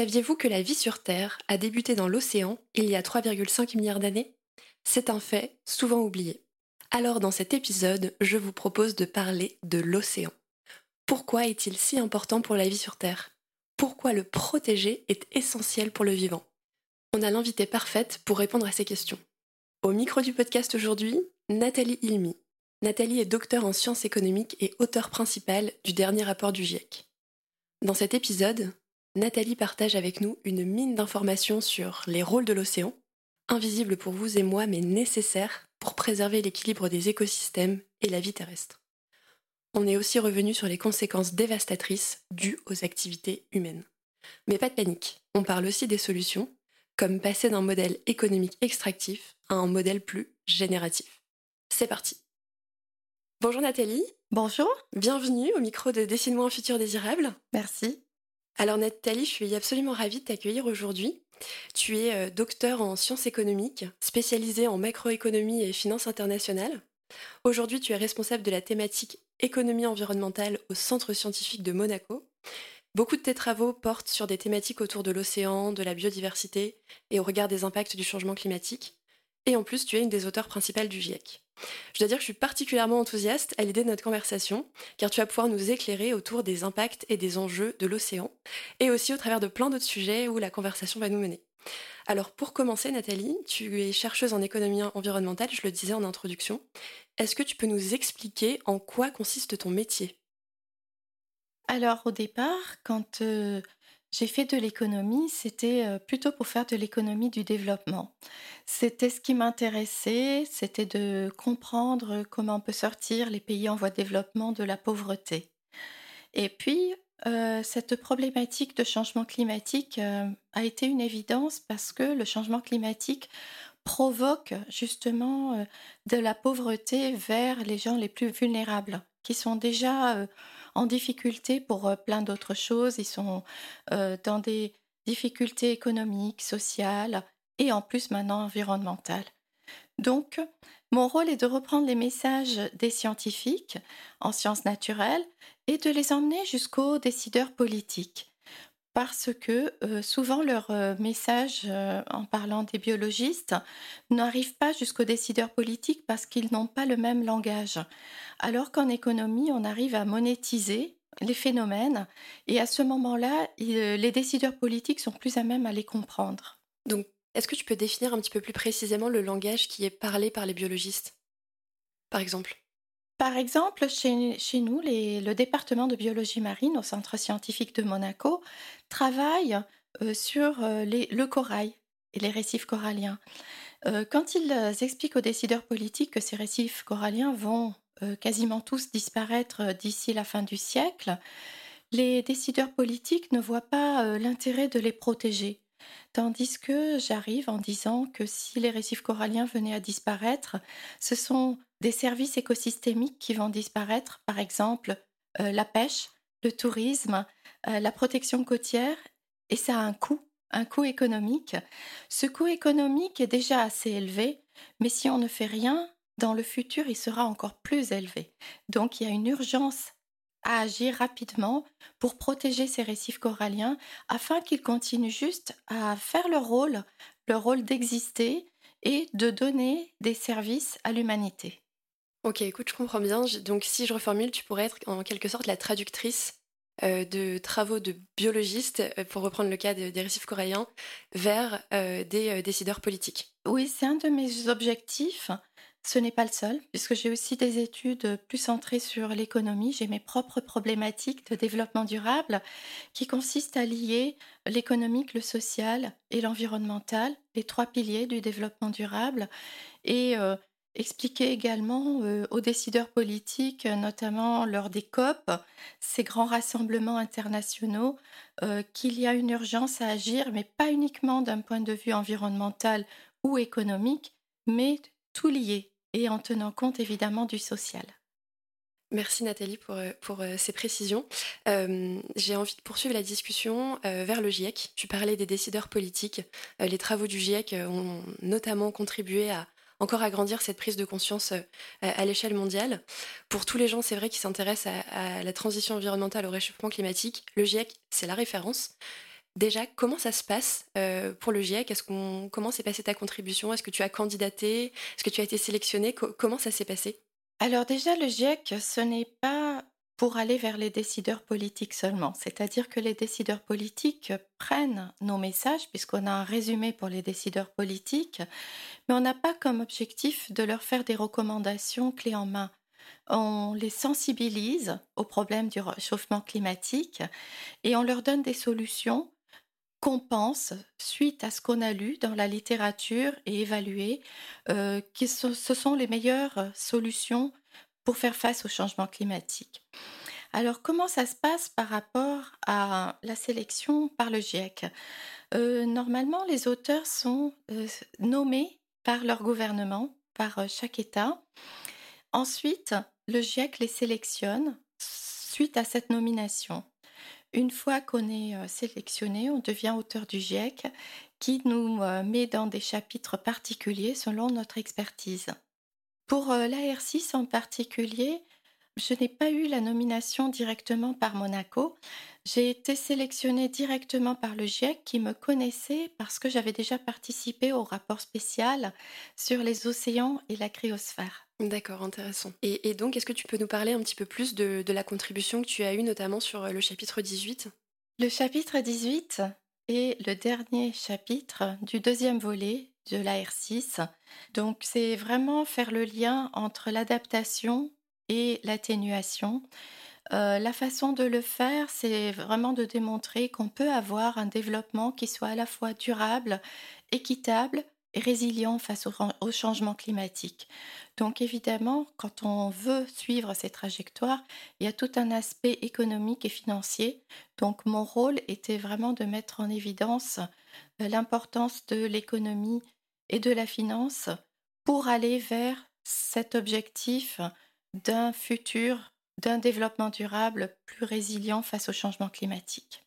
Saviez-vous que la vie sur Terre a débuté dans l'océan il y a 3,5 milliards d'années? C'est un fait souvent oublié. Alors dans cet épisode, je vous propose de parler de l'océan. Pourquoi est-il si important pour la vie sur Terre? Pourquoi le protéger est essentiel pour le vivant? On a l'invité parfaite pour répondre à ces questions. Au micro du podcast aujourd'hui, Nathalie Ilmi. Nathalie est docteur en sciences économiques et auteur principale du dernier rapport du GIEC. Dans cet épisode, Nathalie partage avec nous une mine d'informations sur les rôles de l'océan, invisibles pour vous et moi mais nécessaires pour préserver l'équilibre des écosystèmes et la vie terrestre. On est aussi revenu sur les conséquences dévastatrices dues aux activités humaines. Mais pas de panique, on parle aussi des solutions, comme passer d'un modèle économique extractif à un modèle plus génératif. C'est parti Bonjour Nathalie Bonjour Bienvenue au micro de Dessine-moi un futur désirable. Merci alors Nathalie, je suis absolument ravie de t'accueillir aujourd'hui. Tu es euh, docteur en sciences économiques, spécialisée en macroéconomie et finances internationales. Aujourd'hui, tu es responsable de la thématique économie environnementale au Centre scientifique de Monaco. Beaucoup de tes travaux portent sur des thématiques autour de l'océan, de la biodiversité et au regard des impacts du changement climatique. Et en plus, tu es une des auteurs principales du GIEC. Je dois dire que je suis particulièrement enthousiaste à l'idée de notre conversation, car tu vas pouvoir nous éclairer autour des impacts et des enjeux de l'océan, et aussi au travers de plein d'autres sujets où la conversation va nous mener. Alors pour commencer, Nathalie, tu es chercheuse en économie environnementale, je le disais en introduction. Est-ce que tu peux nous expliquer en quoi consiste ton métier? Alors au départ, quand euh, j'ai fait de l'économie, c'était euh, plutôt pour faire de l'économie du développement. C'était ce qui m'intéressait, c'était de comprendre comment on peut sortir les pays en voie de développement de la pauvreté. Et puis, euh, cette problématique de changement climatique euh, a été une évidence parce que le changement climatique provoque justement de la pauvreté vers les gens les plus vulnérables, qui sont déjà en difficulté pour euh, plein d'autres choses. Ils sont euh, dans des difficultés économiques, sociales et en plus maintenant environnementales. Donc, mon rôle est de reprendre les messages des scientifiques en sciences naturelles et de les emmener jusqu'aux décideurs politiques parce que euh, souvent leurs euh, messages, euh, en parlant des biologistes, n'arrivent pas jusqu'aux décideurs politiques parce qu'ils n'ont pas le même langage. Alors qu'en économie, on arrive à monétiser les phénomènes et à ce moment-là, les décideurs politiques sont plus à même à les comprendre. Donc, est-ce que tu peux définir un petit peu plus précisément le langage qui est parlé par les biologistes, par exemple? Par exemple, chez, nous, le département de biologie marine au Centre scientifique de Monaco travaille euh, sur euh, le corail et les récifs coralliens. Euh, quand ils expliquent aux décideurs politiques que ces récifs coralliens vont quasiment tous disparaître d'ici la fin du siècle, les décideurs politiques ne voient pas l'intérêt de les protéger. Tandis que j'arrive en disant que si les récifs coralliens venaient à disparaître, ce sont des services écosystémiques qui vont disparaître, par exemple euh, la pêche, le tourisme, euh, la protection côtière, et ça a un coût, un coût économique. Ce coût économique est déjà assez élevé, mais si on ne fait rien, dans le futur, il sera encore plus élevé. Donc il y a une urgence à agir rapidement pour protéger ces récifs coralliens afin qu'ils continuent juste à faire leur rôle, leur rôle d'exister et de donner des services à l'humanité. Ok, écoute, je comprends bien. Donc, si je reformule, tu pourrais être en quelque sorte la traductrice euh, de travaux de biologistes, euh, pour reprendre le cas des récifs coralliens, vers euh, des décideurs politiques. Oui, c'est un de mes objectifs. Ce n'est pas le seul, puisque j'ai aussi des études plus centrées sur l'économie. J'ai mes propres problématiques de développement durable qui consistent à lier l'économique, le social et l'environnemental, les trois piliers du développement durable. Et Expliquer également euh, aux décideurs politiques, notamment lors des COP, ces grands rassemblements internationaux, euh, qu'il y a une urgence à agir, mais pas uniquement d'un point de vue environnemental ou économique, mais tout lié et en tenant compte évidemment du social. Merci Nathalie pour, euh, pour ces précisions. J'ai envie de poursuivre la discussion vers le GIEC. Tu parlais des décideurs politiques. les travaux du GIEC ont notamment contribué à, encore agrandir cette prise de conscience euh, à l'échelle mondiale. Pour tous les gens, c'est vrai, qui s'intéressent à, la transition environnementale, au réchauffement climatique, le GIEC, c'est la référence. Déjà, comment ça se passe pour le GIEC? Est-ce Comment s'est passée ta contribution? Est-ce que tu as candidaté? Est-ce que tu as été sélectionné? Comment ça s'est passé? Alors déjà, le GIEC, ce n'est pas pour aller vers les décideurs politiques seulement. C'est-à-dire que les décideurs politiques prennent nos messages, puisqu'on a un résumé pour les décideurs politiques, mais on n'a pas comme objectif de leur faire des recommandations clés en main. On les sensibilise aux problèmes du réchauffement climatique et on leur donne des solutions qu'on pense, suite à ce qu'on a lu dans la littérature et évalué, euh, ce sont les meilleures solutions faire face au changement climatique. Alors comment ça se passe par rapport à la sélection par le GIEC euh, Normalement, les auteurs sont euh, nommés par leur gouvernement, par euh, chaque État. Ensuite, le GIEC les sélectionne suite à cette nomination. Une fois qu'on est sélectionné, on devient auteur du GIEC qui nous met dans des chapitres particuliers selon notre expertise. Pour euh, l'AR6 en particulier, je n'ai pas eu la nomination directement par Monaco. J'ai été sélectionnée directement par le GIEC qui me connaissait parce que j'avais déjà participé au rapport spécial sur les océans et la cryosphère. D'accord, intéressant. Et, donc, est-ce que tu peux nous parler un petit peu plus de, de la contribution que tu as eue, notamment sur euh, le chapitre 18 Le chapitre 18 est le dernier chapitre du deuxième volet de l'AR6. Donc c'est vraiment faire le lien entre l'adaptation et l'atténuation. Euh, la façon de le faire, c'est vraiment de démontrer qu'on peut avoir un développement qui soit à la fois durable, équitable et résilient face au, au, changement climatique. Donc évidemment, quand on veut suivre ces trajectoires, il y a tout un aspect économique et financier. Donc mon rôle était vraiment de mettre en évidence euh, l'importance de l'économie et de la finance pour aller vers cet objectif d'un futur, d'un développement durable plus résilient face au changement climatique.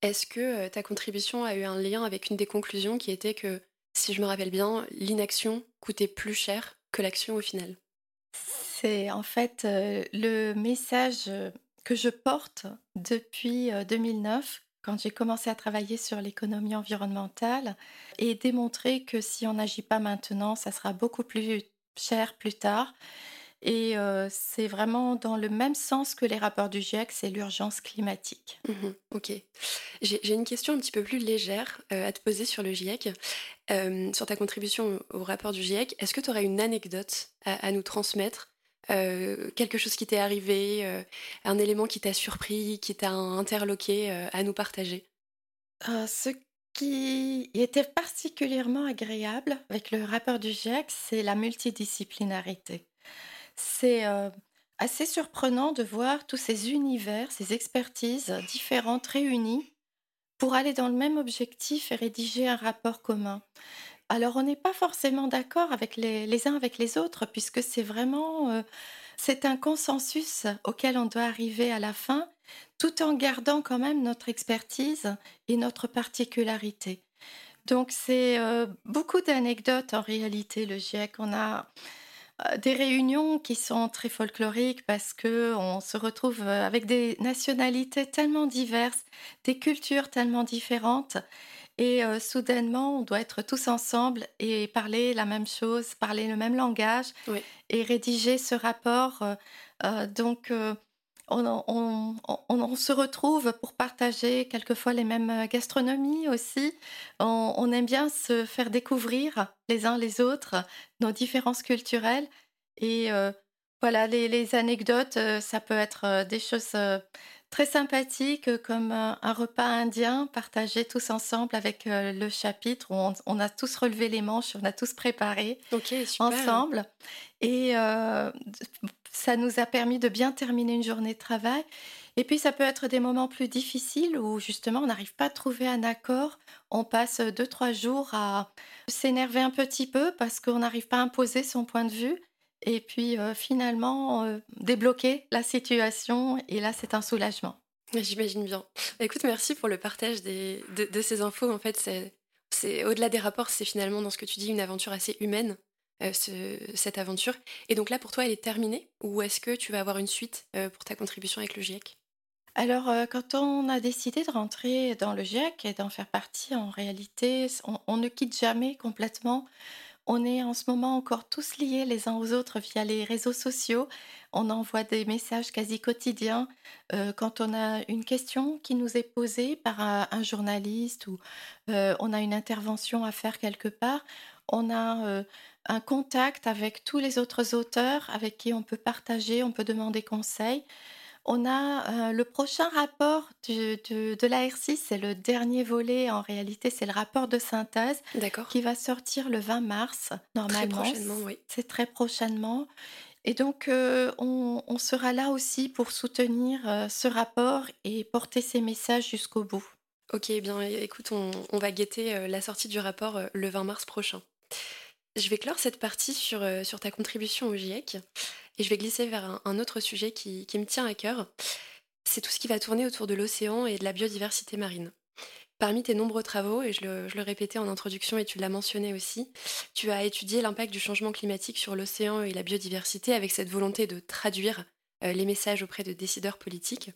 Est-ce que euh, ta contribution a eu un lien avec une des conclusions qui était que, si je me rappelle bien, l'inaction coûtait plus cher que l'action au final? C'est en fait euh, le message que je porte depuis 2009 quand j'ai commencé à travailler sur l'économie environnementale et démontrer que si on n'agit pas maintenant, ça sera beaucoup plus cher plus tard. Et euh, c'est vraiment dans le même sens que les rapports du GIEC, c'est l'urgence climatique. Mmh ok. J'ai une question un petit peu plus légère euh, à te poser sur le GIEC. Euh, sur ta contribution au, rapport du GIEC, est-ce que tu aurais une anecdote à nous transmettre euh, quelque chose qui t'est arrivé, euh, un élément qui t'a surpris, qui t'a interloqué euh, à nous partager Ce qui était particulièrement agréable avec le rapport du GIEC, c'est la multidisciplinarité. C'est assez surprenant de voir tous ces univers, ces expertises différentes réunies pour aller dans le même objectif et rédiger un rapport commun. Alors, on n'est pas forcément d'accord avec les, uns avec les autres, puisque c'est vraiment euh, c'est un consensus auquel on doit arriver à la fin, tout en gardant quand même notre expertise et notre particularité. Donc, c'est euh, beaucoup d'anecdotes en réalité, le GIEC. On a euh, des réunions qui sont très folkloriques parce que on se retrouve avec des nationalités tellement diverses, des cultures tellement différentes et euh, soudainement, on doit être tous ensemble et parler la même chose, parler le même langage et rédiger ce rapport. Euh, euh, donc, on, se retrouve pour partager quelquefois les mêmes gastronomies aussi. On, aime bien se faire découvrir les uns les autres nos différences culturelles. Et voilà, les, les, anecdotes, ça peut être des choses très sympathique, euh, comme euh, un, repas indien partagé tous ensemble avec euh, le chapitre où on, a tous relevé les manches, on a tous préparé ensemble. Et ça nous a permis de bien terminer une journée de travail. Et puis ça peut être des moments plus difficiles où justement on n'arrive pas à trouver un accord. On passe deux, trois jours à s'énerver un petit peu parce qu'on n'arrive pas à imposer son point de vue et puis euh, finalement euh, débloquer la situation et là c'est un soulagement. J'imagine bien. Écoute, merci pour le partage des, de, ces infos. En fait, c'est au-delà des rapports, c'est finalement dans ce que tu dis une aventure assez humaine, euh, cette aventure. Et donc là, pour toi, elle est terminée ou est-ce que tu vas avoir une suite pour ta contribution avec le GIEC Alors, quand on a décidé de rentrer dans le GIEC et d'en faire partie, en réalité, on, on ne quitte jamais complètement. On est en ce moment encore tous liés les uns aux autres via les réseaux sociaux. On envoie des messages quasi quotidiens. Euh, quand on a une question qui nous est posée par un, un journaliste ou euh, on a une intervention à faire quelque part, on a euh, un contact avec tous les autres auteurs avec qui on peut partager, on peut demander conseil. On a euh, le prochain rapport du- de, de la R6, c'est le dernier volet, en réalité, c'est le rapport de synthèse D'accord. qui va sortir le 20 mars, Très normalement. prochainement, oui. C'est très prochainement. Et donc, euh, on, on sera là aussi pour soutenir euh, ce rapport et porter ces messages jusqu'au bout. Ok, eh bien écoute, on, on va guetter la sortie du rapport le 20 mars prochain. Je vais clore cette partie sur, euh, sur ta contribution au GIEC et je vais glisser vers un, autre sujet qui, qui me tient à cœur. C'est tout ce qui va tourner autour de l'océan et de la biodiversité marine. Parmi tes nombreux travaux, et je le, je le répétais en introduction et tu l'as mentionné aussi, tu as étudié l'impact du changement climatique sur l'océan et la biodiversité avec cette volonté de traduire euh, les messages auprès de décideurs politiques.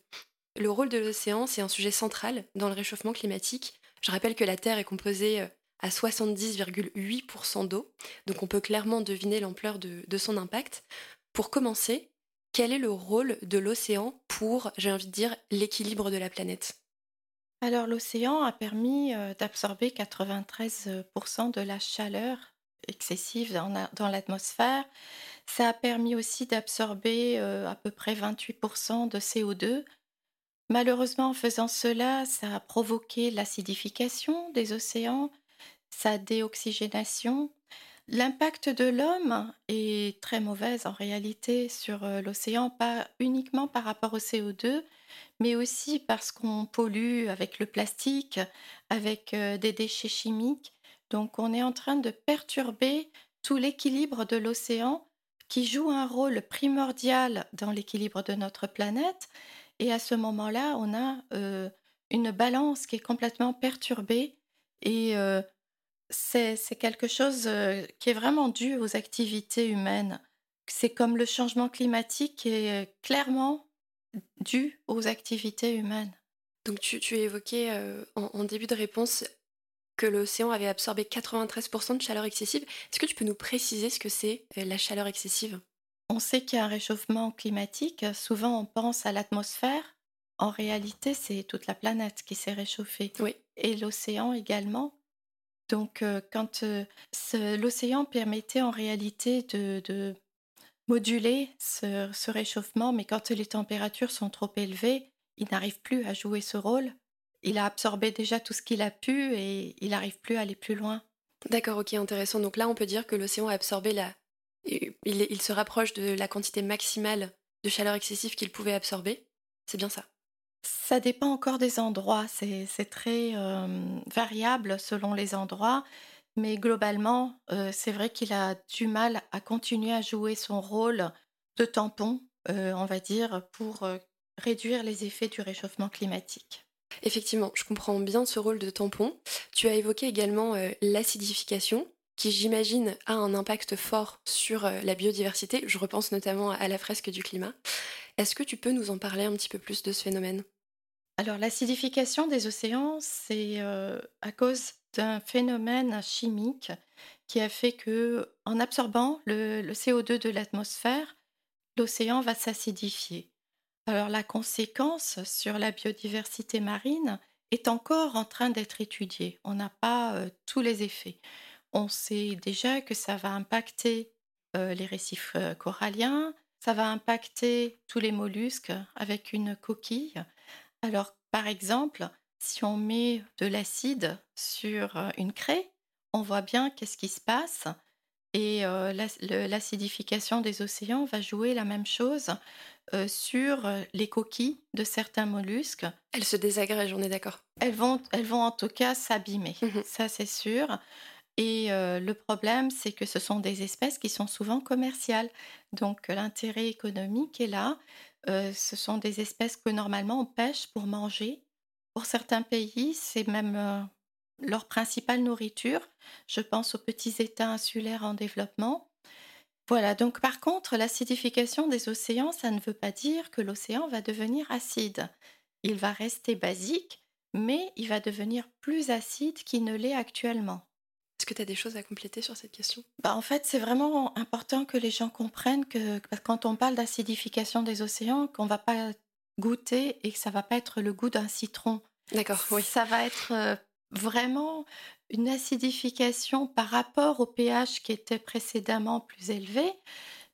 Le rôle de l'océan, c'est un sujet central dans le réchauffement climatique. Je rappelle que la Terre est composée euh, à 70,8% d'eau, donc on peut clairement deviner l'ampleur de, son impact. Pour commencer, quel est le rôle de l'océan pour, j'ai envie de dire, l'équilibre de la planète? Alors, l'océan a permis euh, d'absorber 93% de la chaleur excessive dans, dans l'atmosphère. Ça a permis aussi d'absorber euh, à peu près 28% de CO2. Malheureusement, en faisant cela, ça a provoqué l'acidification des océans, sa déoxygénation. L'impact de l'homme est très mauvais en réalité sur euh, l'océan, pas uniquement par rapport au CO2, mais aussi parce qu'on pollue avec le plastique, avec euh, des déchets chimiques. Donc on est en train de perturber tout l'équilibre de l'océan qui joue un rôle primordial dans l'équilibre de notre planète. Et à ce moment-là, on a euh, une balance qui est complètement perturbée et c'est quelque chose euh, qui est vraiment dû aux activités humaines. C'est comme le changement climatique qui est euh, clairement dû aux activités humaines. Donc tu, tu évoquais euh, en, en début de réponse que l'océan avait absorbé 93% de chaleur excessive. Est-ce que tu peux nous préciser ce que c'est euh, la chaleur excessive? On sait qu'il y a un réchauffement climatique. Souvent, on pense à l'atmosphère. En réalité, c'est toute la planète qui s'est réchauffée. Oui. Et l'océan également. Donc, euh, quand euh, l'océan permettait en réalité de, moduler ce, réchauffement, mais quand les températures sont trop élevées, il n'arrive plus à jouer ce rôle. Il a absorbé déjà tout ce qu'il a pu et il n'arrive plus à aller plus loin. D'accord, ok, intéressant. Donc là, on peut dire que l'océan a absorbé la... Il se rapproche de la quantité maximale de chaleur excessive qu'il pouvait absorber. C'est bien ça. Ça dépend encore des endroits, c'est très euh, variable selon les endroits, mais globalement, euh, c'est vrai qu'il a du mal à continuer à jouer son rôle de tampon, euh, on va dire, pour réduire les effets du réchauffement climatique. Effectivement, je comprends bien ce rôle de tampon. Tu as évoqué également l'acidification, qui j'imagine a un impact fort sur euh, la biodiversité. Je repense notamment à la fresque du climat. Est-ce que tu peux nous en parler un petit peu plus de ce phénomène? Alors l'acidification des océans, c'est euh, à cause d'un phénomène chimique qui a fait que, en absorbant le, le CO2 de l'atmosphère, l'océan va s'acidifier. Alors la conséquence sur la biodiversité marine est encore en train d'être étudiée. On n'a pas euh, tous les effets. On sait déjà que ça va impacter euh, les récifs euh, coralliens, ça va impacter tous les mollusques avec une coquille. Alors par exemple, si on met de l'acide sur euh, une craie, on voit bien qu'est-ce qui se passe. Et euh, l'acidification des océans va jouer la même chose euh, sur les coquilles de certains mollusques. Elle se désagrège, on est d'accord. Elles vont, elles vont en tout cas s'abîmer, Mhm. ça c'est sûr. Et le problème, c'est que ce sont des espèces qui sont souvent commerciales. Donc l'intérêt économique est là. Ce sont des espèces que normalement on pêche pour manger. Pour certains pays, c'est même leur principale nourriture. Je pense aux petits États insulaires en développement. Voilà, donc par contre, l'acidification des océans, ça ne veut pas dire que l'océan va devenir acide. il va rester basique, mais il va devenir plus acide qu'il ne l'est actuellement. Est-ce que tu as des choses à compléter sur cette question? Bah, En fait, c'est vraiment important que les gens comprennent que quand on parle d'acidification des océans, qu'on ne va pas goûter et que ça va pas être le goût d'un citron. D'accord, oui. Ça va être euh, vraiment une acidification par rapport au pH qui était précédemment plus élevé,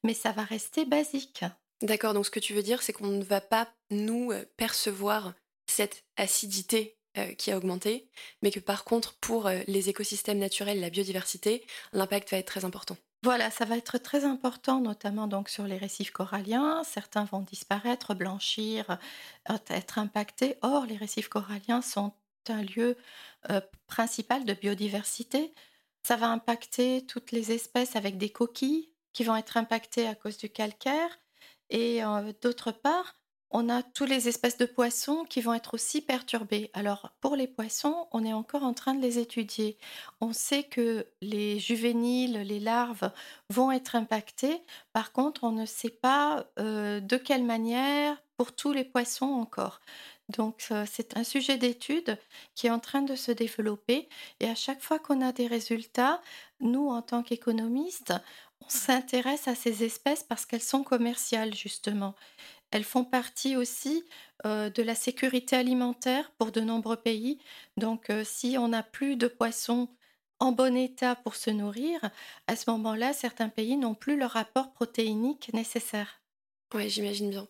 mais ça va rester basique. D'accord, donc ce que tu veux dire, c'est qu'on ne va pas, nous, euh, percevoir cette acidité euh, qui a augmenté, mais que par contre, pour euh, les écosystèmes naturels, la biodiversité, l'impact va être très important. Voilà, ça va être très important, notamment donc sur les récifs coralliens. Certains vont disparaître, blanchir, être impactés. Or, les récifs coralliens sont un lieu principal de biodiversité. Ça va impacter toutes les espèces avec des coquilles qui vont être impactées à cause du calcaire. Et d'autre part, on a toutes les espèces de poissons qui vont être aussi perturbées. Alors pour les poissons, on est encore en train de les étudier. On sait que les juvéniles, les larves vont être impactés. Par contre, on ne sait pas de quelle manière pour tous les poissons encore. Donc c'est un sujet d'étude qui est en train de se développer et à chaque fois qu'on a des résultats, nous en tant qu'économistes, on s'intéresse à ces espèces parce qu'elles sont commerciales justement. Elles font partie aussi de la sécurité alimentaire pour de nombreux pays. Donc si on n'a plus de poissons en bon état pour se nourrir, à ce moment-là, certains pays n'ont plus le rapport protéinique nécessaire. Oui, j'imagine bien.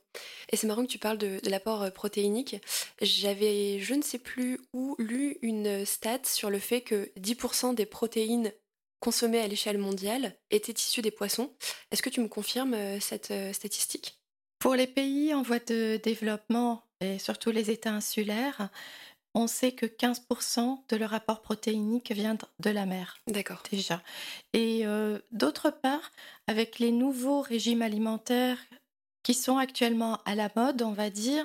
Et c'est marrant que tu parles de, l'apport protéinique. J'avais, je ne sais plus où, lu une stat sur le fait que 10% des protéines consommées à l'échelle mondiale étaient issues des poissons. Est-ce que tu me confirmes cette statistique? Pour les pays en voie de développement et surtout les États insulaires, on sait que 15% de leur apport protéinique vient de la mer. D'accord. Déjà. Et euh, d'autre part, avec les nouveaux régimes alimentaires qui sont actuellement à la mode, on va dire,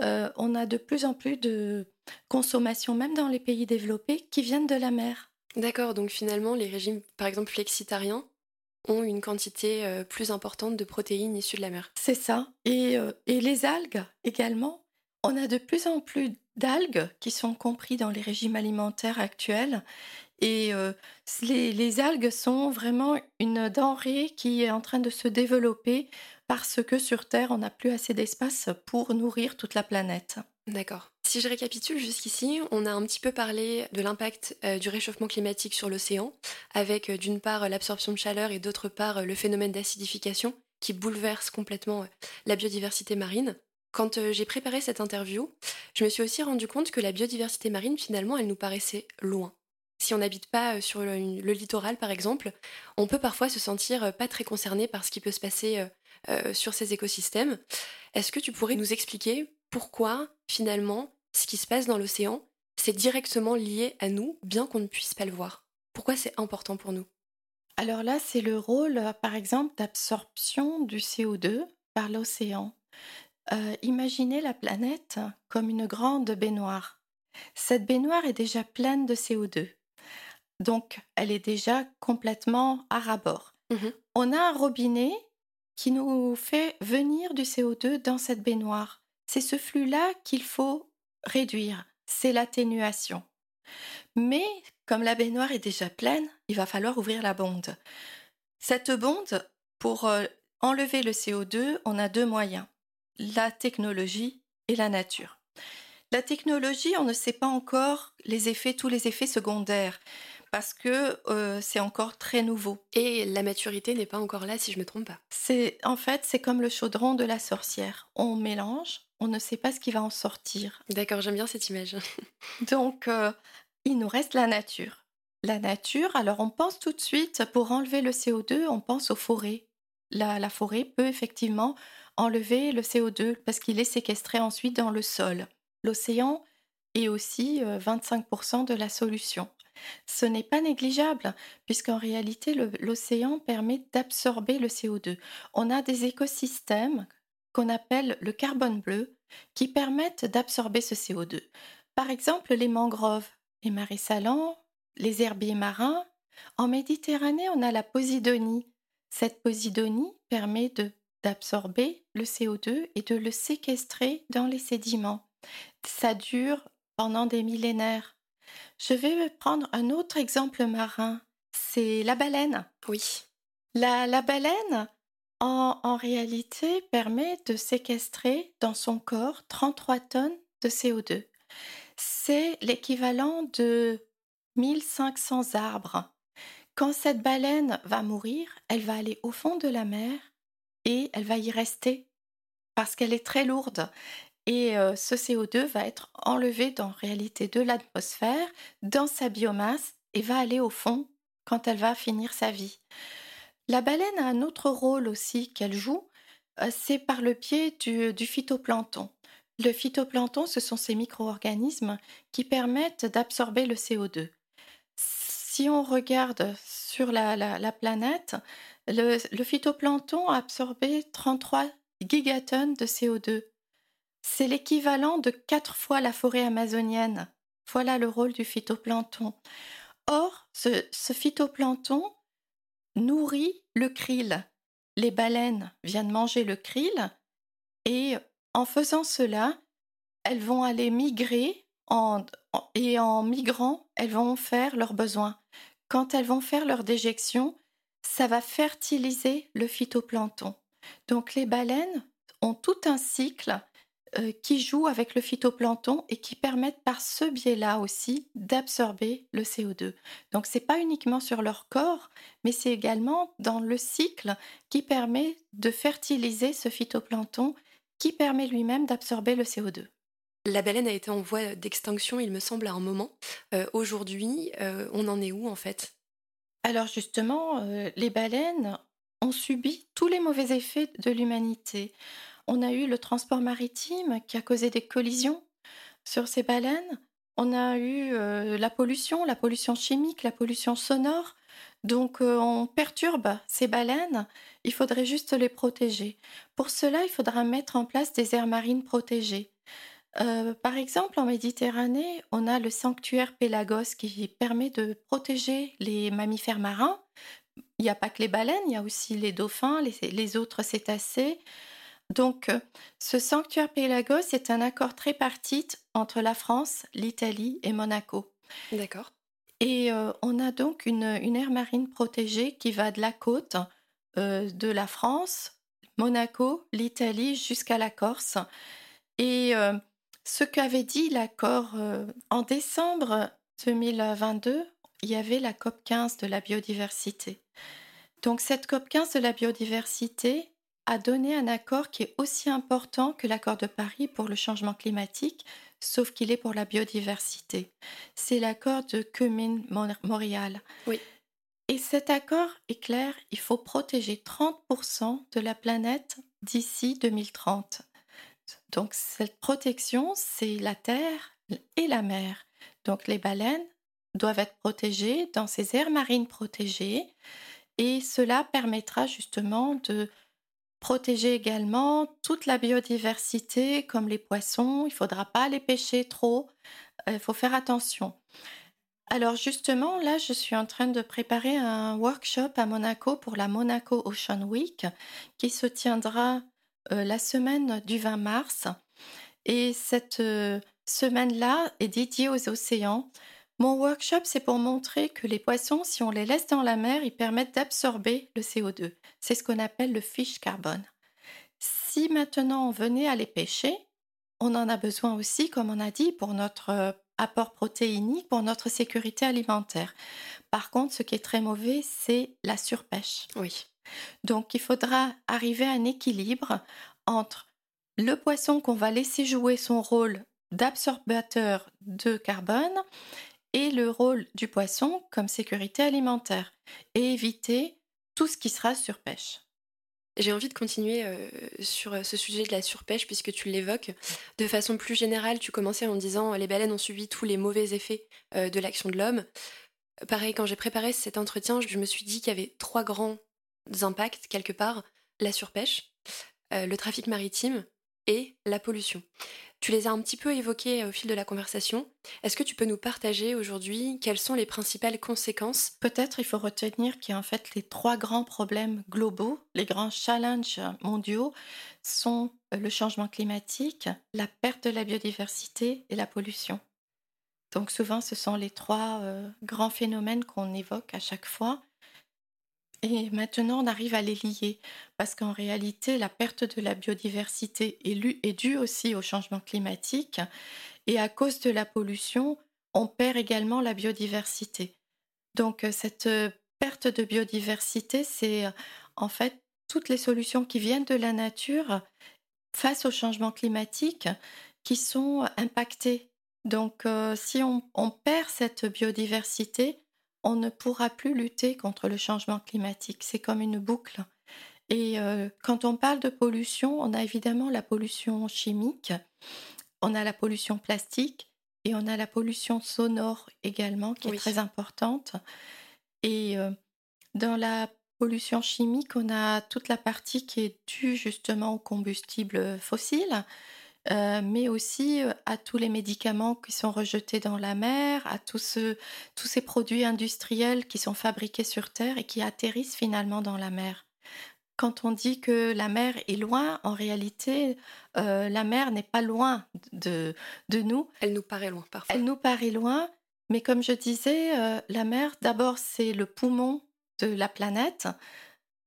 euh, on a de plus en plus de consommation, même dans les pays développés, qui viennent de la mer. D'accord, donc finalement, les régimes, par exemple, flexitariens, ont une quantité euh, plus importante de protéines issues de la mer. C'est ça. Et, euh, et, les algues également. On a de plus en plus d'algues qui sont compris dans les régimes alimentaires actuels. Et euh, les, les, algues sont vraiment une denrée qui est en train de se développer parce que sur Terre, on n'a plus assez d'espace pour nourrir toute la planète. D'accord. Si je récapitule jusqu'ici, on a un petit peu parlé de l'impact euh, du réchauffement climatique sur l'océan, avec euh, d'une part l'absorption de chaleur et d'autre part euh, le phénomène d'acidification qui bouleverse complètement la biodiversité marine. Quand j'ai préparé cette interview, je me suis aussi rendu compte que la biodiversité marine, finalement, elle nous paraissait loin. Si on n'habite pas sur le, littoral, par exemple, on peut parfois se sentir pas très concerné par ce qui peut se passer sur ces écosystèmes. Est-ce que tu pourrais nous expliquer pourquoi finalement ce qui se passe dans l'océan, c'est directement lié à nous, bien qu'on ne puisse pas le voir. Pourquoi c'est important pour nous? Alors là, c'est le rôle, euh, par exemple, d'absorption du CO2 par l'océan. Euh, imaginez la planète comme une grande baignoire. Cette baignoire est déjà pleine de CO2. Donc, elle est déjà complètement à rabord. Mmh On a un robinet qui nous fait venir du CO2 dans cette baignoire. C'est ce flux-là qu'il faut réduire, c'est l'atténuation. Mais comme la baignoire est déjà pleine, il va falloir ouvrir la bonde. Cette bonde, pour euh, enlever le CO2, on a deux moyens, la technologie et la nature. La technologie, on ne sait pas encore tous les effets secondaires parce que euh, c'est encore très nouveau. Et la maturité n'est pas encore là, si je me trompe pas. C'est en fait c'est comme le chaudron de la sorcière. On mélange, on ne sait pas ce qui va en sortir. D'accord, j'aime bien cette image. Donc euh, il nous reste la nature. La nature, alors on pense tout de suite pour enlever le CO2, on pense aux forêts. La, la forêt peut effectivement enlever le CO2 parce qu'il est séquestré ensuite dans le sol. L'océan est aussi 25% euh, de la solution. Ce n'est pas négligeable, puisqu'en réalité, l'océan permet d'absorber le CO2. On a des écosystèmes qu'on appelle le carbone bleu qui permettent d'absorber ce CO2. Par exemple, les mangroves, les marais salants, les herbiers marins. En Méditerranée, on a la posidonie. Cette posidonie permet d'absorber le CO2 et de le séquestrer dans les sédiments. Ça dure pendant des millénaires. Je vais prendre un autre exemple marin, c'est la baleine. Oui. La, la baleine, en, en, réalité, permet de séquestrer dans son corps 33 tonnes de CO2. C'est l'équivalent de 1500 arbres. Quand cette baleine va mourir, elle va aller au fond de la mer et elle va y rester parce qu'elle est très lourde. Et euh, ce CO2 va être enlevé dans réalité de l'atmosphère, dans sa biomasse, et va aller au fond quand elle va finir sa vie. La baleine a un autre rôle aussi qu'elle joue, euh, c'est par le biais du, du phytoplancton. Le phytoplancton, ce sont ces micro-organismes qui permettent d'absorber le CO2. Si on regarde sur la, la, la planète, le, le, phytoplancton a absorbé 33 gigatonnes de CO2. C'est l'équivalent de quatre fois la forêt amazonienne. Voilà le rôle du phytoplancton. Or, ce, phytoplancton nourrit le krill. Les baleines viennent manger le krill et en faisant cela, elles vont aller migrer et en migrant, elles vont faire leurs besoins. Quand elles vont faire leur déjection, ça va fertiliser le phytoplancton. Donc les baleines ont tout un cycle euh, qui jouent avec le phytoplancton et qui permettent par ce biais-là aussi d'absorber le CO2. Donc c'est pas uniquement sur leur corps, mais c'est également dans le cycle qui permet de fertiliser ce phytoplancton qui permet lui-même d'absorber le CO2. La baleine a été en voie d'extinction, il me semble, à un moment. Euh, Aujourd'hui, euh, on en est où en fait? Alors justement, les baleines ont subi tous les mauvais effets de l'humanité. On a eu le transport maritime qui a causé des collisions sur ces baleines. On a eu euh, la pollution, la pollution chimique, la pollution sonore. Donc euh, on perturbe ces baleines, il faudrait juste les protéger. Pour cela, il faudra mettre en place des aires marines protégées. Euh, par exemple, en Méditerranée, on a le sanctuaire Pélagos qui permet de protéger les mammifères marins. Il n'y a pas que les baleines, il y a aussi les dauphins, les, les autres cétacés. Donc, euh, ce sanctuaire Pélagos est un accord tripartite entre la France, l'Italie et Monaco. D'accord. Et euh, on a donc une, une, aire marine protégée qui va de la côte euh, de la France, Monaco, l'Italie jusqu'à la Corse. Et euh, ce qu'avait dit l'accord en décembre 2022, il y avait la COP 15 de la biodiversité. Donc cette COP 15 de la biodiversité a donné un accord qui est aussi important que l'accord de Paris pour le changement climatique, sauf qu'il est pour la biodiversité. C'est l'accord de Cumming-Montréal. Oui. Et cet accord est clair, il faut protéger 30% de la planète d'ici 2030. Donc cette protection, c'est la terre et la mer. Donc les baleines doivent être protégées dans ces aires marines protégées et cela permettra justement de protéger également toute la biodiversité comme les poissons. Il ne faudra pas les pêcher trop. Il euh, faut faire attention. Alors justement, là, je suis en train de préparer un workshop à Monaco pour la Monaco Ocean Week qui se tiendra euh, la semaine du 20 mars. Et cette euh, semaine-là est dédiée aux océans. Mon workshop, c'est pour montrer que les poissons, si on les laisse dans la mer, ils permettent d'absorber le CO2. C'est ce qu'on appelle le fish carbone. Si maintenant on venait à les pêcher, on en a besoin aussi, comme on a dit, pour notre euh, apport protéinique, pour notre sécurité alimentaire. Par contre, ce qui est très mauvais, c'est la surpêche. Oui. Donc, il faudra arriver à un équilibre entre le poisson qu'on va laisser jouer son rôle d'absorbateur de carbone et le rôle du poisson comme sécurité alimentaire et éviter tout ce qui sera surpêche. J'ai envie de continuer euh, sur ce sujet de la surpêche puisque tu l'évoques. De façon plus générale, tu commençais en disant les baleines ont subi tous les mauvais effets euh, de l'action de l'homme. Pareil, quand j'ai préparé cet entretien, je me suis dit qu'il y avait trois grands impacts quelque part la surpêche, euh, le trafic maritime et la pollution. Tu les as un petit peu évoqués au fil de la conversation. Est-ce que tu peux nous partager aujourd'hui quelles sont les principales conséquences? Peut-être il faut retenir qu'il y a en fait les trois grands problèmes globaux, les grands challenges mondiaux sont le changement climatique, la perte de la biodiversité et la pollution. Donc souvent ce sont les trois euh, grands phénomènes qu'on évoque à chaque fois. Et maintenant, on arrive à les lier parce qu'en réalité, la perte de la biodiversité est, due aussi au changement climatique et à cause de la pollution, on perd également la biodiversité. Donc euh, cette euh, perte de biodiversité, c'est euh, en fait toutes les solutions qui viennent de la nature face au changement climatique qui sont impactées. Donc si on perd cette biodiversité, on ne pourra plus lutter contre le changement climatique. C'est comme une boucle. Et euh, quand on parle de pollution, on a évidemment la pollution chimique, on a la pollution plastique et on a la pollution sonore également qui est très importante. Et euh, dans la pollution chimique, on a toute la partie qui est due justement aux combustibles fossiles. Euh, mais aussi euh, à tous les médicaments qui sont rejetés dans la mer, à tous, tous ces produits industriels qui sont fabriqués sur Terre et qui atterrissent finalement dans la mer. Quand on dit que la mer est loin, en réalité, euh, la mer n'est pas loin de, de nous. Elle nous paraît loin parfois. Elle nous paraît loin, mais comme je disais, la mer, d'abord, c'est le poumon de la planète.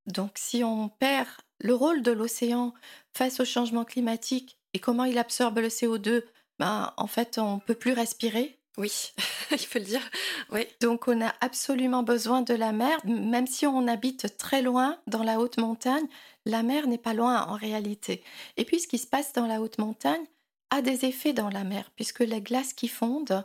Donc si on perd le rôle de l'océan face au changement climatique, et comment il absorbe le CO2 ben, En fait, on ne peut plus respirer. Oui, il faut le dire. Oui. Donc on a absolument besoin de la mer, même si on habite très loin dans la haute montagne, la mer n'est pas loin en réalité. Et puis ce qui se passe dans la haute montagne a des effets dans la mer, puisque les glaces qui fondent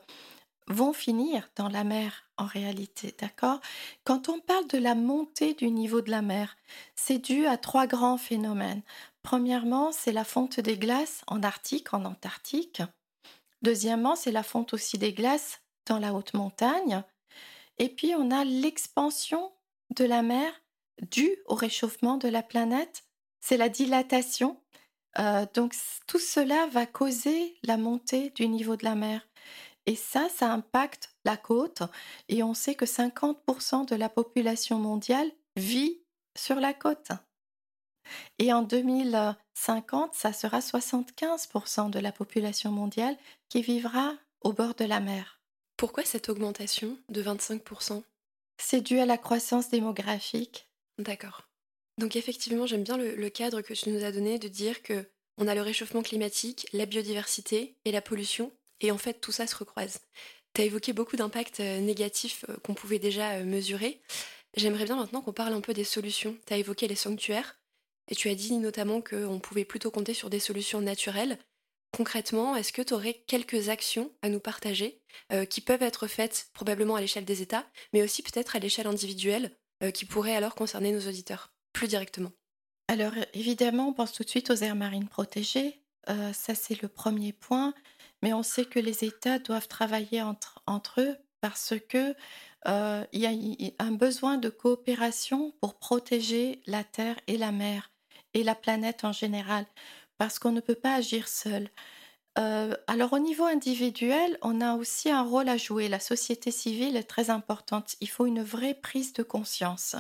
vont finir dans la mer en réalité, d'accord? Quand on parle de la montée du niveau de la mer, c'est dû à trois grands phénomènes. Premièrement, c'est la fonte des glaces en Arctique, en Antarctique. Deuxièmement, c'est la fonte aussi des glaces dans la haute montagne. Et puis, on a l'expansion de la mer due au réchauffement de la planète. C'est la dilatation. Euh, donc, tout cela va causer la montée du niveau de la mer. Et ça, ça impacte la côte. Et on sait que 50% de la population mondiale vit sur la côte. Et en 2050, ça sera 75% de la population mondiale qui vivra au bord de la mer. Pourquoi cette augmentation de 25% C'est dû à la croissance démographique. D'accord. Donc effectivement, j'aime bien le, cadre que tu nous as donné de dire que on a le réchauffement climatique, la biodiversité et la pollution, et en fait tout ça se recroise. Tu as évoqué beaucoup d'impacts euh, négatifs euh, qu'on pouvait déjà euh, mesurer. J'aimerais bien maintenant qu'on parle un peu des solutions. Tu as évoqué les sanctuaires. Et tu as dit notamment qu'on pouvait plutôt compter sur des solutions naturelles. Concrètement, est-ce que tu aurais quelques actions à nous partager euh, qui peuvent être faites probablement à l'échelle des États, mais aussi peut-être à l'échelle individuelle, euh, qui pourraient alors concerner nos auditeurs plus directement? Alors évidemment, on pense tout de suite aux aires marines protégées. Euh, ça, c'est le premier point. Mais on sait que les États doivent travailler entre, entre eux parce que il y a un besoin de coopération pour protéger la terre et la mer et la planète en général, parce qu'on ne peut pas agir seul. Euh, alors au niveau individuel, on a aussi un rôle à jouer. La société civile est très importante. Il faut une vraie prise de conscience.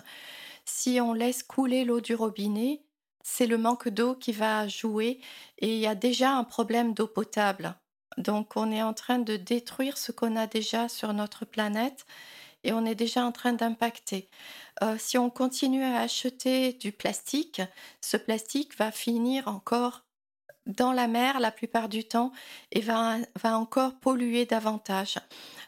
Si on laisse couler l'eau du robinet, c'est le manque d'eau qui va jouer et il y a déjà un problème d'eau potable. Donc on est en train de détruire ce qu'on a déjà sur notre planète et on est déjà en train d'impacter. Euh, si on continue à acheter du plastique, ce plastique va finir encore dans la mer la plupart du temps et va, encore polluer davantage.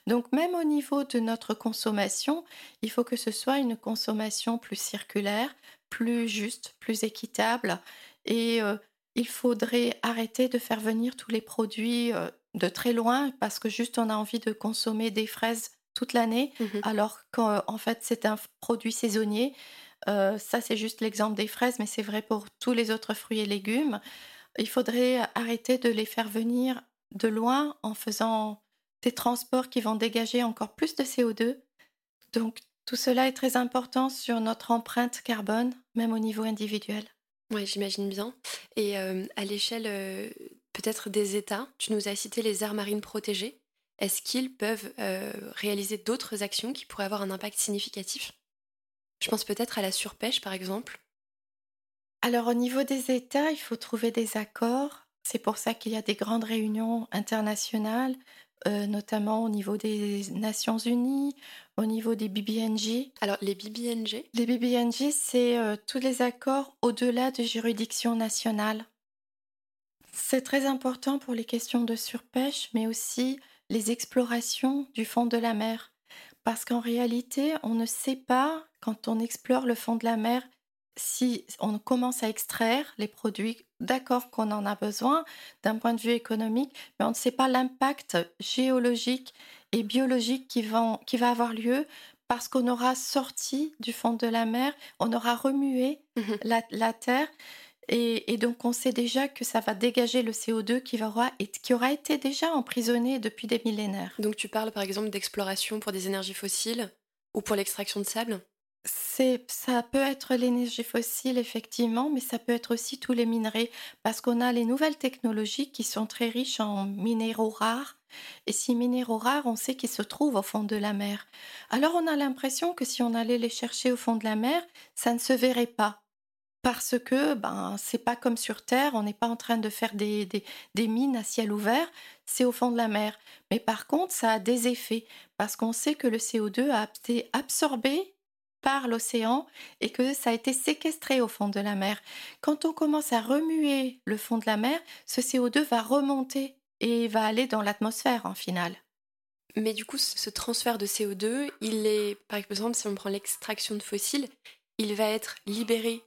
Donc même au niveau de notre consommation, il faut que ce soit une consommation plus circulaire, plus juste, plus équitable et euh, il faudrait arrêter de faire venir tous les produits euh, de très loin parce que juste on a envie de consommer des fraises toute l'année, mmh alors qu'en fait c'est un produit saisonnier. Euh, ça c'est juste l'exemple des fraises, mais c'est vrai pour tous les autres fruits et légumes. Il faudrait arrêter de les faire venir de loin en faisant des transports qui vont dégager encore plus de CO2. Donc tout cela est très important sur notre empreinte carbone, même au niveau individuel. Oui, j'imagine bien. Et euh, à l'échelle euh, peut-être des États. Tu nous as cité les aires marines protégées. Est-ce qu'ils peuvent euh, réaliser d'autres actions qui pourraient avoir un impact significatif? Je pense peut-être à la surpêche, par exemple. Alors au niveau des États, il faut trouver des accords. C'est pour ça qu'il y a des grandes réunions internationales, euh, notamment au niveau des Nations Unies, au niveau des BBNJ. Alors les BBNJ Les BBNJ, c'est euh, tous les accords au-delà de juridiction nationale. C'est très important pour les questions de surpêche, mais aussi les explorations du fond de la mer. Parce qu'en réalité, on ne sait pas, quand on explore le fond de la mer, si on commence à extraire les produits, d'accord qu'on en a besoin d'un point de vue économique, mais on ne sait pas l'impact géologique et biologique qui va, qui va avoir lieu. Parce qu'on aura sorti du fond de la mer, on aura remué mmh la, la terre et, donc, on sait déjà que ça va dégager le CO2 qui, va, qui aura été déjà emprisonné depuis des millénaires. Donc, tu parles par exemple d'exploration pour des énergies fossiles ou pour l'extraction de sable? Ça peut être l'énergie fossile, effectivement, mais ça peut être aussi tous les minerais, parce qu'on a les nouvelles technologies qui sont très riches en minéraux rares. Et ces minéraux rares, on sait qu'ils se trouvent au fond de la mer. Alors on a l'impression que si on allait les chercher au fond de la mer, ça ne se verrait pas parce que ben c'est pas comme sur Terre, on n'est pas en train de faire des, des, mines à ciel ouvert, c'est au fond de la mer. Mais par contre, ça a des effets, parce qu'on sait que le CO2 a été absorbé par l'océan et que ça a été séquestré au fond de la mer. Quand on commence à remuer le fond de la mer, ce CO2 va remonter et va aller dans l'atmosphère en finale. Mais du coup, ce transfert de CO2, il est, par exemple, si on prend l'extraction de fossiles, il va être libéré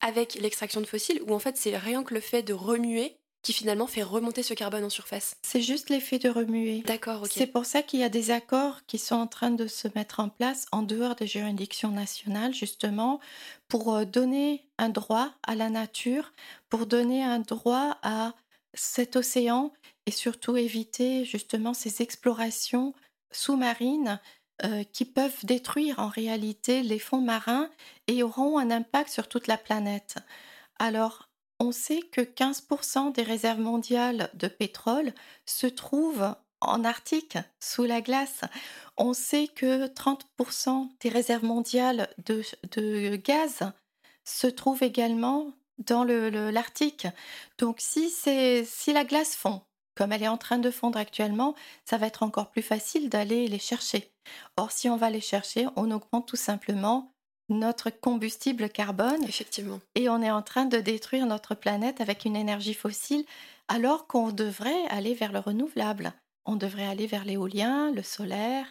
avec l'extraction de fossiles, ou en fait c'est rien que le fait de remuer qui finalement fait remonter ce carbone en surface C'est juste l'effet de remuer. D'accord, ok. C'est pour ça qu'il y a des accords qui sont en train de se mettre en place en dehors des juridictions nationales, justement, pour euh, donner un droit à la nature, pour donner un droit à cet océan et surtout éviter justement ces explorations sous-marines euh, qui peuvent détruire en réalité les fonds marins et auront un impact sur toute la planète. Alors, on sait que 15% des réserves mondiales de pétrole se trouvent en Arctique, sous la glace. On sait que 30% des réserves mondiales de, gaz se trouvent également dans l'Arctique. Donc si, si la glace fond, comme elle est en train de fondre actuellement, ça va être encore plus facile d'aller les chercher. Or, si on va les chercher, on augmente tout simplement notre combustible carbone. Effectivement. Et on est en train de détruire notre planète avec une énergie fossile, alors qu'on devrait aller vers le renouvelable. On devrait aller vers l'éolien, le solaire.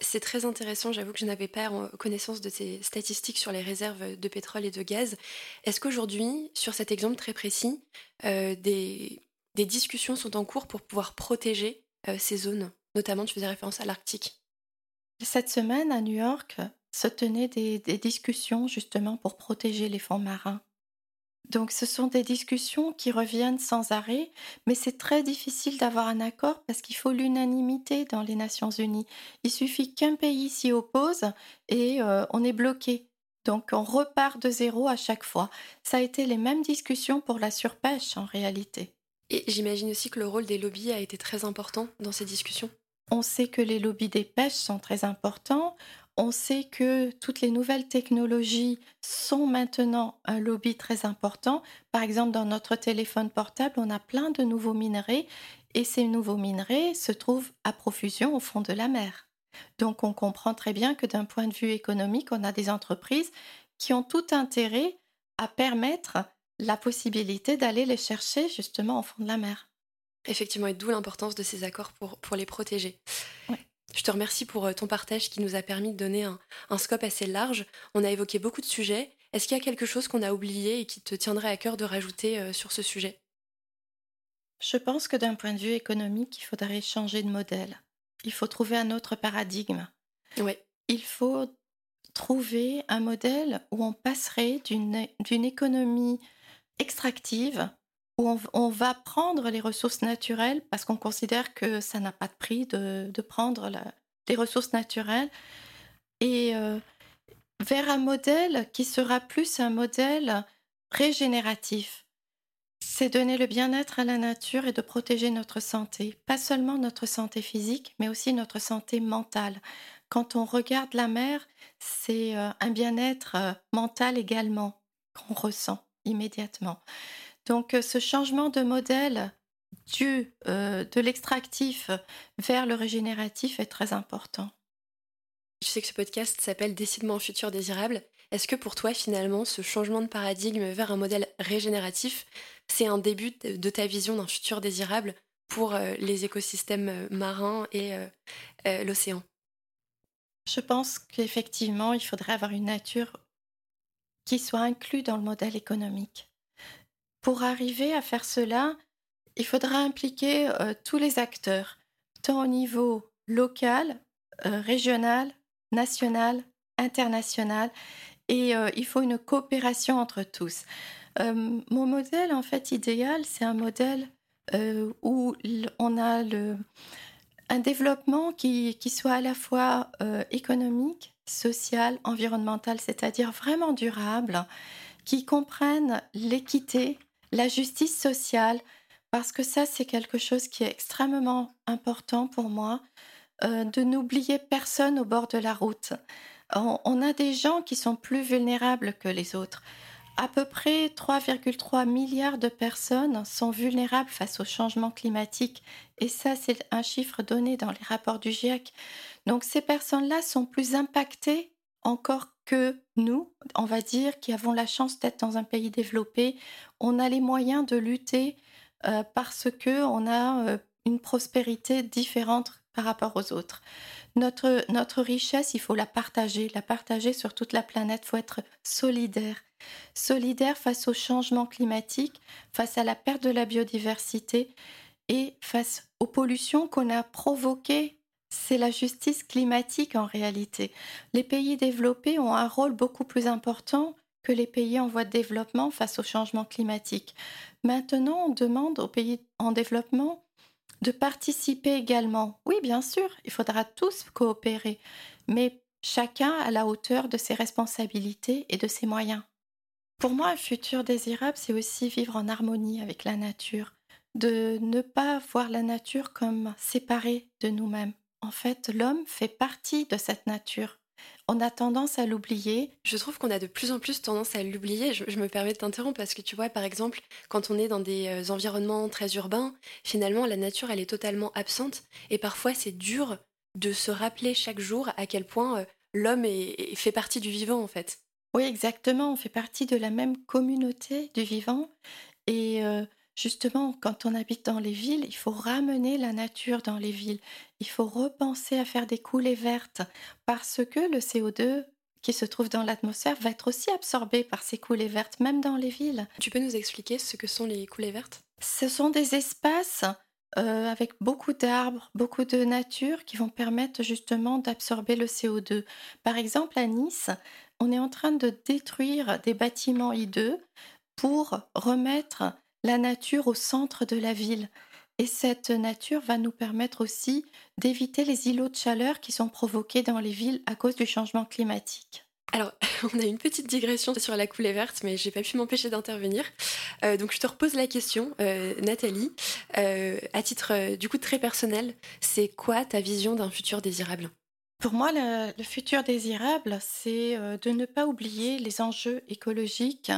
C'est très intéressant, j'avoue que je n'avais pas connaissance de ces statistiques sur les réserves de pétrole et de gaz. Est-ce qu'aujourd'hui, sur cet exemple très précis, euh, des, discussions sont en cours pour pouvoir protéger euh, ces zones Notamment, tu faisais référence à l'Arctique. Cette semaine, à New York, se tenaient des, discussions justement pour protéger les fonds marins. Donc ce sont des discussions qui reviennent sans arrêt, mais c'est très difficile d'avoir un accord parce qu'il faut l'unanimité dans les Nations Unies. Il suffit qu'un pays s'y oppose et euh, on est bloqué. Donc on repart de zéro à chaque fois. Ça a été les mêmes discussions pour la surpêche en réalité. Et j'imagine aussi que le rôle des lobbies a été très important dans ces discussions. On sait que les lobbies des pêches sont très importants. On sait que toutes les nouvelles technologies sont maintenant un lobby très important. Par exemple, dans notre téléphone portable, on a plein de nouveaux minerais et ces nouveaux minerais se trouvent à profusion au fond de la mer. Donc on comprend très bien que d'un point de vue économique, on a des entreprises qui ont tout intérêt à permettre la possibilité d'aller les chercher justement au fond de la mer. Effectivement, et d'où l'importance de ces accords pour, pour les protéger. Je te remercie pour euh, ton partage qui nous a permis de donner un, un scope assez large. On a évoqué beaucoup de sujets. Est-ce qu'il y a quelque chose qu'on a oublié et qui te tiendrait à cœur de rajouter euh, sur ce sujet? Je pense que d'un point de vue économique, il faudrait changer de modèle. Il faut trouver un autre paradigme. Oui. Il faut trouver un modèle où on passerait d'une économie extractive où on, va prendre les ressources naturelles parce qu'on considère que ça n'a pas de prix de, prendre les ressources naturelles et euh, vers un modèle qui sera plus un modèle régénératif. C'est donner le bien-être à la nature et de protéger notre santé, pas seulement notre santé physique, mais aussi notre santé mentale. Quand on regarde la mer, c'est euh, un bien-être euh, mental également qu'on ressent immédiatement. Donc euh, ce changement de modèle du, de l'extractif vers le régénératif est très important. Je sais que ce podcast s'appelle Décidement futur désirable. Est-ce que pour toi, finalement, ce changement de paradigme vers un modèle régénératif, c'est un début de ta vision d'un futur désirable pour euh, les écosystèmes euh, marins et euh, l'océan? Je pense qu'effectivement, il faudrait avoir une nature qui soit inclue dans le modèle économique. Pour arriver à faire cela, il faudra impliquer tous les acteurs, tant au niveau local, régional, national, international, et il faut une coopération entre tous. mon modèle, en fait, idéal, c'est un modèle où on a le, un développement qui, soit à la fois économique, social, environnemental, c'est-à-dire vraiment durable, qui comprenne l'équité, la justice sociale, parce que ça, c'est quelque chose qui est extrêmement important pour moi, de n'oublier personne au bord de la route on, a des gens qui sont plus vulnérables que les autres. À peu près 3,3 milliards de personnes sont vulnérables face au changement climatique. Et ça, c'est un chiffre donné dans les rapports du GIEC. Donc ces personnes-là sont plus impactées encore que nous, on va dire, qui avons la chance d'être dans un pays développé. On a les moyens de lutter euh, parce que on a euh, une prospérité différente par rapport aux autres. Notre, notre richesse, il faut la partager, la partager sur toute la planète. Il faut être solidaire. Solidaire face au changement climatique, face à la perte de la biodiversité et face aux pollutions qu'on a provoquées. C'est la justice climatique en réalité. Les pays développés ont un rôle beaucoup plus important que les pays en voie de développement face au changement climatique. Maintenant, on demande aux pays en développement de participer également. Oui, bien sûr, il faudra tous coopérer, mais chacun à la hauteur de ses responsabilités et de ses moyens. Pour moi, un futur désirable, c'est aussi vivre en harmonie avec la nature, de ne pas voir la nature comme séparée de nous-mêmes. En fait, l'homme fait partie de cette nature on a tendance à l'oublier. Je trouve qu'on a de plus en plus tendance à l'oublier. Je, me permets de t'interrompre parce que tu vois, par exemple, quand on est dans des euh, environnements très urbains, finalement, la nature, elle est totalement absente. Et parfois, c'est dur de se rappeler chaque jour à quel point euh, l'homme fait partie du vivant, en fait. Oui, exactement. On fait partie de la même communauté du vivant. Et euh, Justement, quand on habite dans les villes, il faut ramener la nature dans les villes. Il faut repenser à faire des coulées vertes parce que le CO2 qui se trouve dans l'atmosphère va être aussi absorbé par ces coulées vertes, même dans les villes. Tu peux nous expliquer ce que sont les coulées vertes? Ce sont des espaces euh, avec beaucoup d'arbres, beaucoup de nature qui vont permettre justement d'absorber le CO2. Par exemple, à Nice, on est en train de détruire des bâtiments hideux pour remettre la nature au centre de la ville. Et cette nature va nous permettre aussi d'éviter les îlots de chaleur qui sont provoqués dans les villes à cause du changement climatique. Alors, on a une petite digression sur la coulée verte, mais j'ai pas pu m'empêcher d'intervenir. Euh, donc, je te repose la question, euh, Nathalie. Euh, à titre du coup très personnel, c'est quoi ta vision d'un futur désirable? Pour moi, le, futur désirable, c'est de ne pas oublier les enjeux écologiques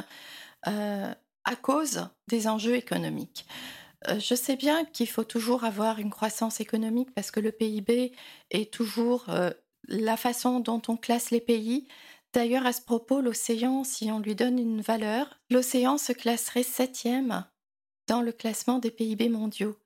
à cause des enjeux économiques. Je sais bien qu'il faut toujours avoir une croissance économique parce que le PIB est toujours la façon dont on classe les pays. D'ailleurs, à ce propos, l'océan, si on lui donne une valeur, l'océan se classerait septième dans le classement des PIB mondiaux.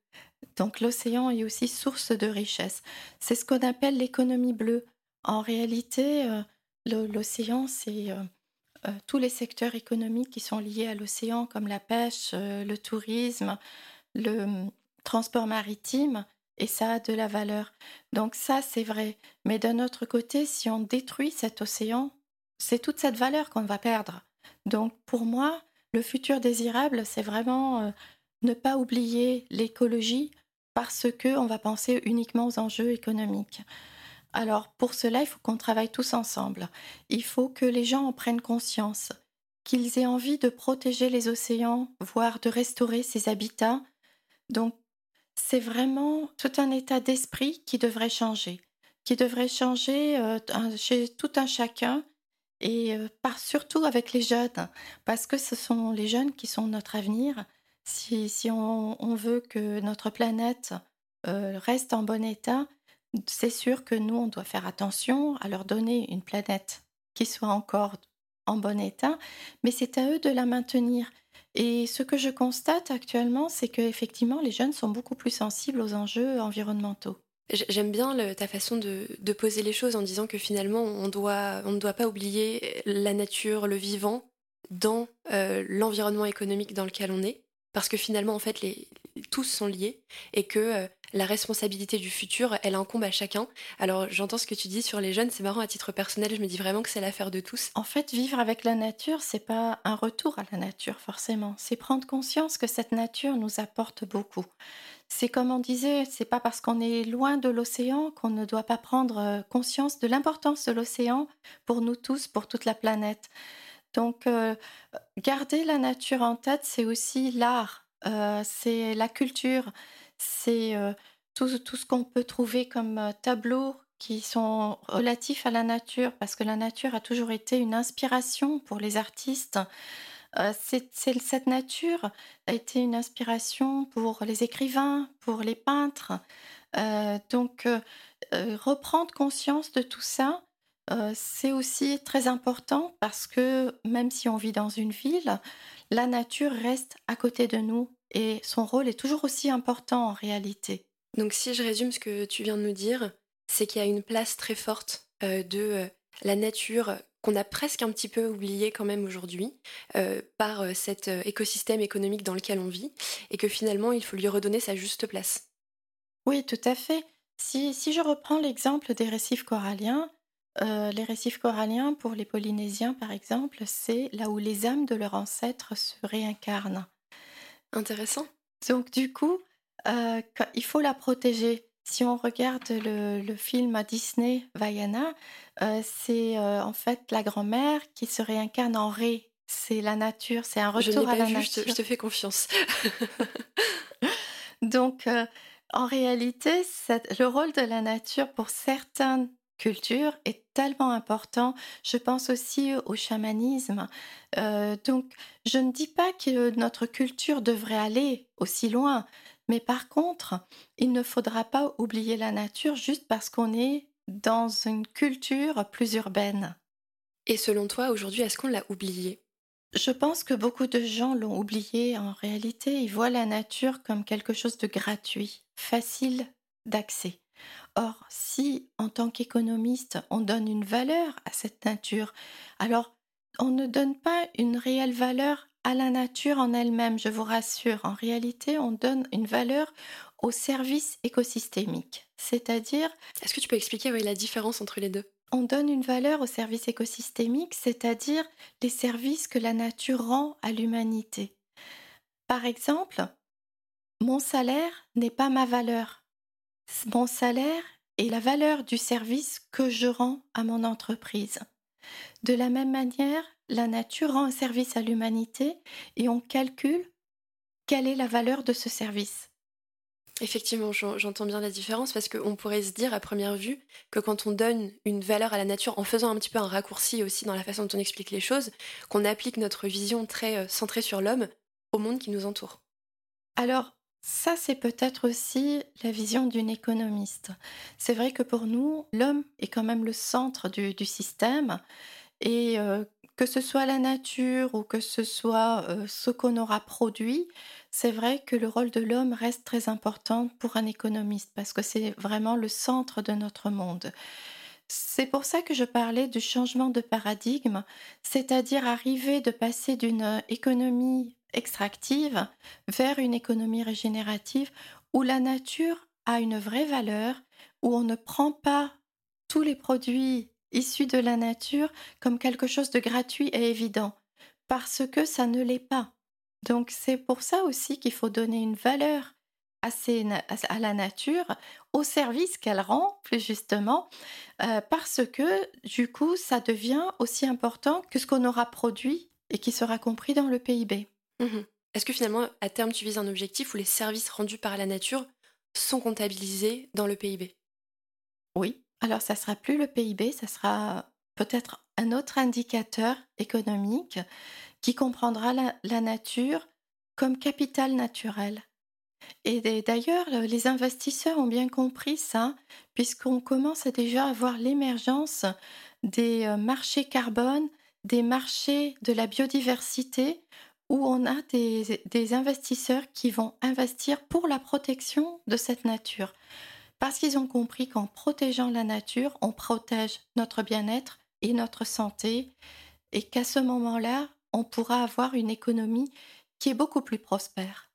Donc l'océan est aussi source de richesse. C'est ce qu'on appelle l'économie bleue. En réalité, euh, l'océan, c'est euh, tous les secteurs économiques qui sont liés à l'océan, comme la pêche, euh, le tourisme, le hum, transport maritime, et ça a de la valeur. Donc ça, c'est vrai. Mais d'un autre côté, si on détruit cet océan, c'est toute cette valeur qu'on va perdre. Donc pour moi, le futur désirable, c'est vraiment euh, ne pas oublier l'écologie parce que on va penser uniquement aux enjeux économiques. Alors pour cela, il faut qu'on travaille tous ensemble. Il faut que les gens en prennent conscience. qu'ils aient envie de protéger les océans, voire de restaurer ces habitats. Donc, c'est vraiment tout un état d'esprit qui devrait changer, qui devrait changer euh, chez tout un chacun et euh, par, surtout avec les jeunes, parce que ce sont les jeunes qui sont notre avenir. Si, on, veut que notre planète euh, reste en bon état, c'est sûr que nous, on doit faire attention à leur donner une planète qui soit encore en bon état, mais c'est à eux de la maintenir. Et ce que je constate actuellement, c'est qu'effectivement, les jeunes sont beaucoup plus sensibles aux enjeux environnementaux. J'aime bien ta façon de, poser les choses en disant que finalement, on, ne doit pas oublier la nature, le vivant, dans euh, l'environnement économique dans lequel on est, parce que finalement, en fait, les, tous sont liés et que euh, la responsabilité du futur, elle incombe à chacun. Alors j'entends ce que tu dis sur les jeunes, c'est marrant à titre personnel, je me dis vraiment que c'est l'affaire de tous. En fait, vivre avec la nature, c'est pas un retour à la nature forcément, c'est prendre conscience que cette nature nous apporte beaucoup. C'est comme on disait, c'est pas parce qu'on est loin de l'océan qu'on ne doit pas prendre euh, conscience de l'importance de l'océan pour nous tous, pour toute la planète. Donc, euh, garder la nature en tête, c'est aussi l'art, c'est la culture, c'est tout, ce qu'on peut trouver comme tableaux qui sont relatifs à la nature, parce que la nature a toujours été une inspiration pour les artistes. cette nature a été une inspiration pour les écrivains, pour les peintres. donc, reprendre conscience de tout ça, c'est aussi très important parce que même si on vit dans une ville, la nature reste à côté de nous et son rôle est toujours aussi important en réalité. Donc si je résume ce que tu viens de nous dire, c'est qu'il y a une place très forte euh, de euh, la nature qu'on a presque un petit peu oublié quand même aujourd'hui par cet écosystème économique dans lequel on vit et que finalement il faut lui redonner sa juste place. Oui, tout à fait. Si, si je reprends l'exemple des récifs coralliens, les récifs coralliens pour les Polynésiens par exemple, c'est là où les âmes de leurs ancêtres se réincarnent. Intéressant. Donc du coup, euh, il faut la protéger. Si on regarde le, film à Disney, Vaiana, euh, c'est euh, en fait la grand-mère qui se réincarne en ré. C'est la nature, c'est un retour à la nature. Je te, fais confiance. Donc, en réalité, le rôle de la nature pour certains culture est tellement important. Je pense aussi au chamanisme. Euh, donc, je ne dis pas que notre culture devrait aller aussi loin, mais par contre, il ne faudra pas oublier la nature juste parce qu'on est dans une culture plus urbaine. Et selon toi, aujourd'hui, est-ce qu'on l'a oublié? Je pense que beaucoup de gens l'ont oublié. En réalité, ils voient la nature comme quelque chose de gratuit, facile d'accès. Or, si en tant qu'économiste, on donne une valeur à cette nature, alors on ne donne pas une réelle valeur à la nature en elle-même, je vous rassure. En réalité, on donne une valeur au service écosystémique. C'est-à-dire... Est-ce que tu peux expliquer la différence entre les deux? On donne une valeur au service écosystémique, c'est-à-dire les services que la nature rend à l'humanité. Par exemple, mon salaire n'est pas ma valeur mon salaire est la valeur du service que je rends à mon entreprise. De la même manière, la nature rend un service à l'humanité et on calcule quelle est la valeur de ce service. Effectivement, j'entends bien la différence parce qu'on pourrait se dire à première vue que quand on donne une valeur à la nature en faisant un petit peu un raccourci aussi dans la façon dont on explique les choses, qu'on applique notre vision très euh, centrée sur l'homme au monde qui nous entoure. Alors, ça, c'est peut-être aussi la vision d'une économiste. C'est vrai que pour nous, l'homme est quand même le centre du, système et euh, que ce soit la nature ou que ce soit euh, ce qu'on aura produit, c'est vrai que le rôle de l'homme reste très important pour un économiste parce que c'est vraiment le centre de notre monde. C'est pour ça que je parlais du changement de paradigme, c'est-à-dire arriver de passer d'une économie extractive vers une économie régénérative où la nature a une vraie valeur, où on ne prend pas tous les produits issus de la nature comme quelque chose de gratuit et évident, parce que ça ne l'est pas. Donc c'est pour ça aussi qu'il faut donner une valeur à, la nature, au service qu'elle rend, plus justement, euh, parce que du coup, ça devient aussi important que ce qu'on aura produit et qui sera compris dans le PIB. Mmh Est-ce que finalement, à terme, tu vises un objectif où les services rendus par la nature sont comptabilisés dans le PIB Oui, alors ça sera plus le PIB, ça sera peut-être un autre indicateur économique qui comprendra la, nature comme capital naturel. Et d'ailleurs, les investisseurs ont bien compris ça, puisqu'on commence déjà à voir l'émergence des euh, marchés carbone, des marchés de la biodiversité, où on a des, investisseurs qui vont investir pour la protection de cette nature. Parce qu'ils ont compris qu'en protégeant la nature, on protège notre bien-être et notre santé, et qu'à ce moment-là, on pourra avoir une économie qui est beaucoup plus prospère.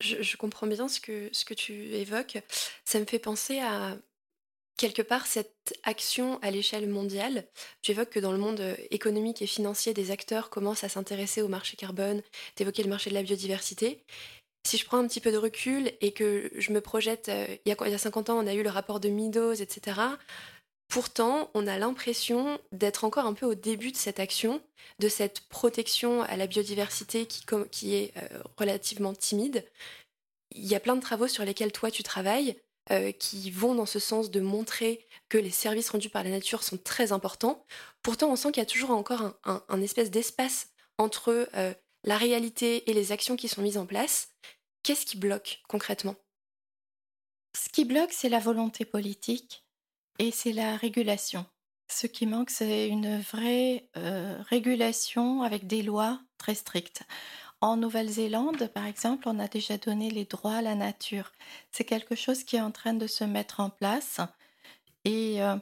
Je, comprends bien ce que, ce que tu évoques. Ça me fait penser à quelque part cette action à l'échelle mondiale. Tu évoques que dans le monde économique et financier, des acteurs commencent à s'intéresser au marché carbone, tu évoquais le marché de la biodiversité. Si je prends un petit peu de recul et que je me projette, euh, il y a, il y a 50 ans, on a eu le rapport de Meadows, etc. Pourtant, on a l'impression d'être encore un peu au début de cette action, de cette protection à la biodiversité qui, est euh, relativement timide. Il y a plein de travaux sur lesquels toi tu travailles euh, qui vont dans ce sens de montrer que les services rendus par la nature sont très importants. Pourtant, on sent qu'il y a toujours encore un, espèce d'espace entre euh, la réalité et les actions qui sont mises en place. Qu'est-ce qui bloque concrètement? Ce qui bloque, c'est la volonté politique et c'est la régulation. Ce qui manque, c'est une vraie euh, régulation avec des lois très strictes. En Nouvelle-Zélande, par exemple, on a déjà donné les droits à la nature. C'est quelque chose qui est en train de se mettre en place. Et euh,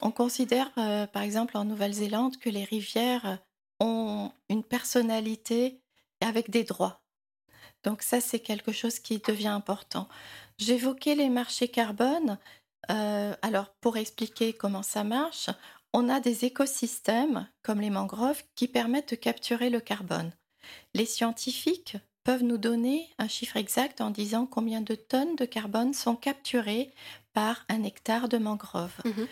on considère, euh, par exemple, en Nouvelle-Zélande, que les rivières ont une personnalité avec des droits. Donc ça, c'est quelque chose qui devient important. J'évoquais les marchés carbone. Euh, alors, pour expliquer comment ça marche, on a des écosystèmes, comme les mangroves, qui permettent de capturer le carbone. Les scientifiques peuvent nous donner un chiffre exact en disant combien de tonnes de carbone sont capturées par un hectare de mangrove. Mmh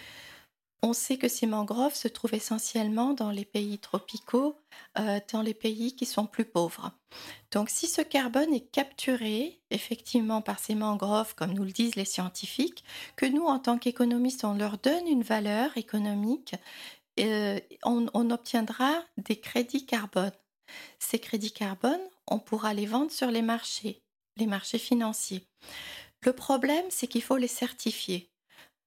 on sait que ces mangroves se trouvent essentiellement dans les pays tropicaux, euh, dans les pays qui sont plus pauvres. Donc si ce carbone est capturé effectivement par ces mangroves, comme nous le disent les scientifiques, que nous, en tant qu'économistes, on leur donne une valeur économique, euh, on obtiendra des crédits carbone. Ces crédits carbone, on pourra les vendre sur les marchés, les marchés financiers. Le problème, c'est qu'il faut les certifier.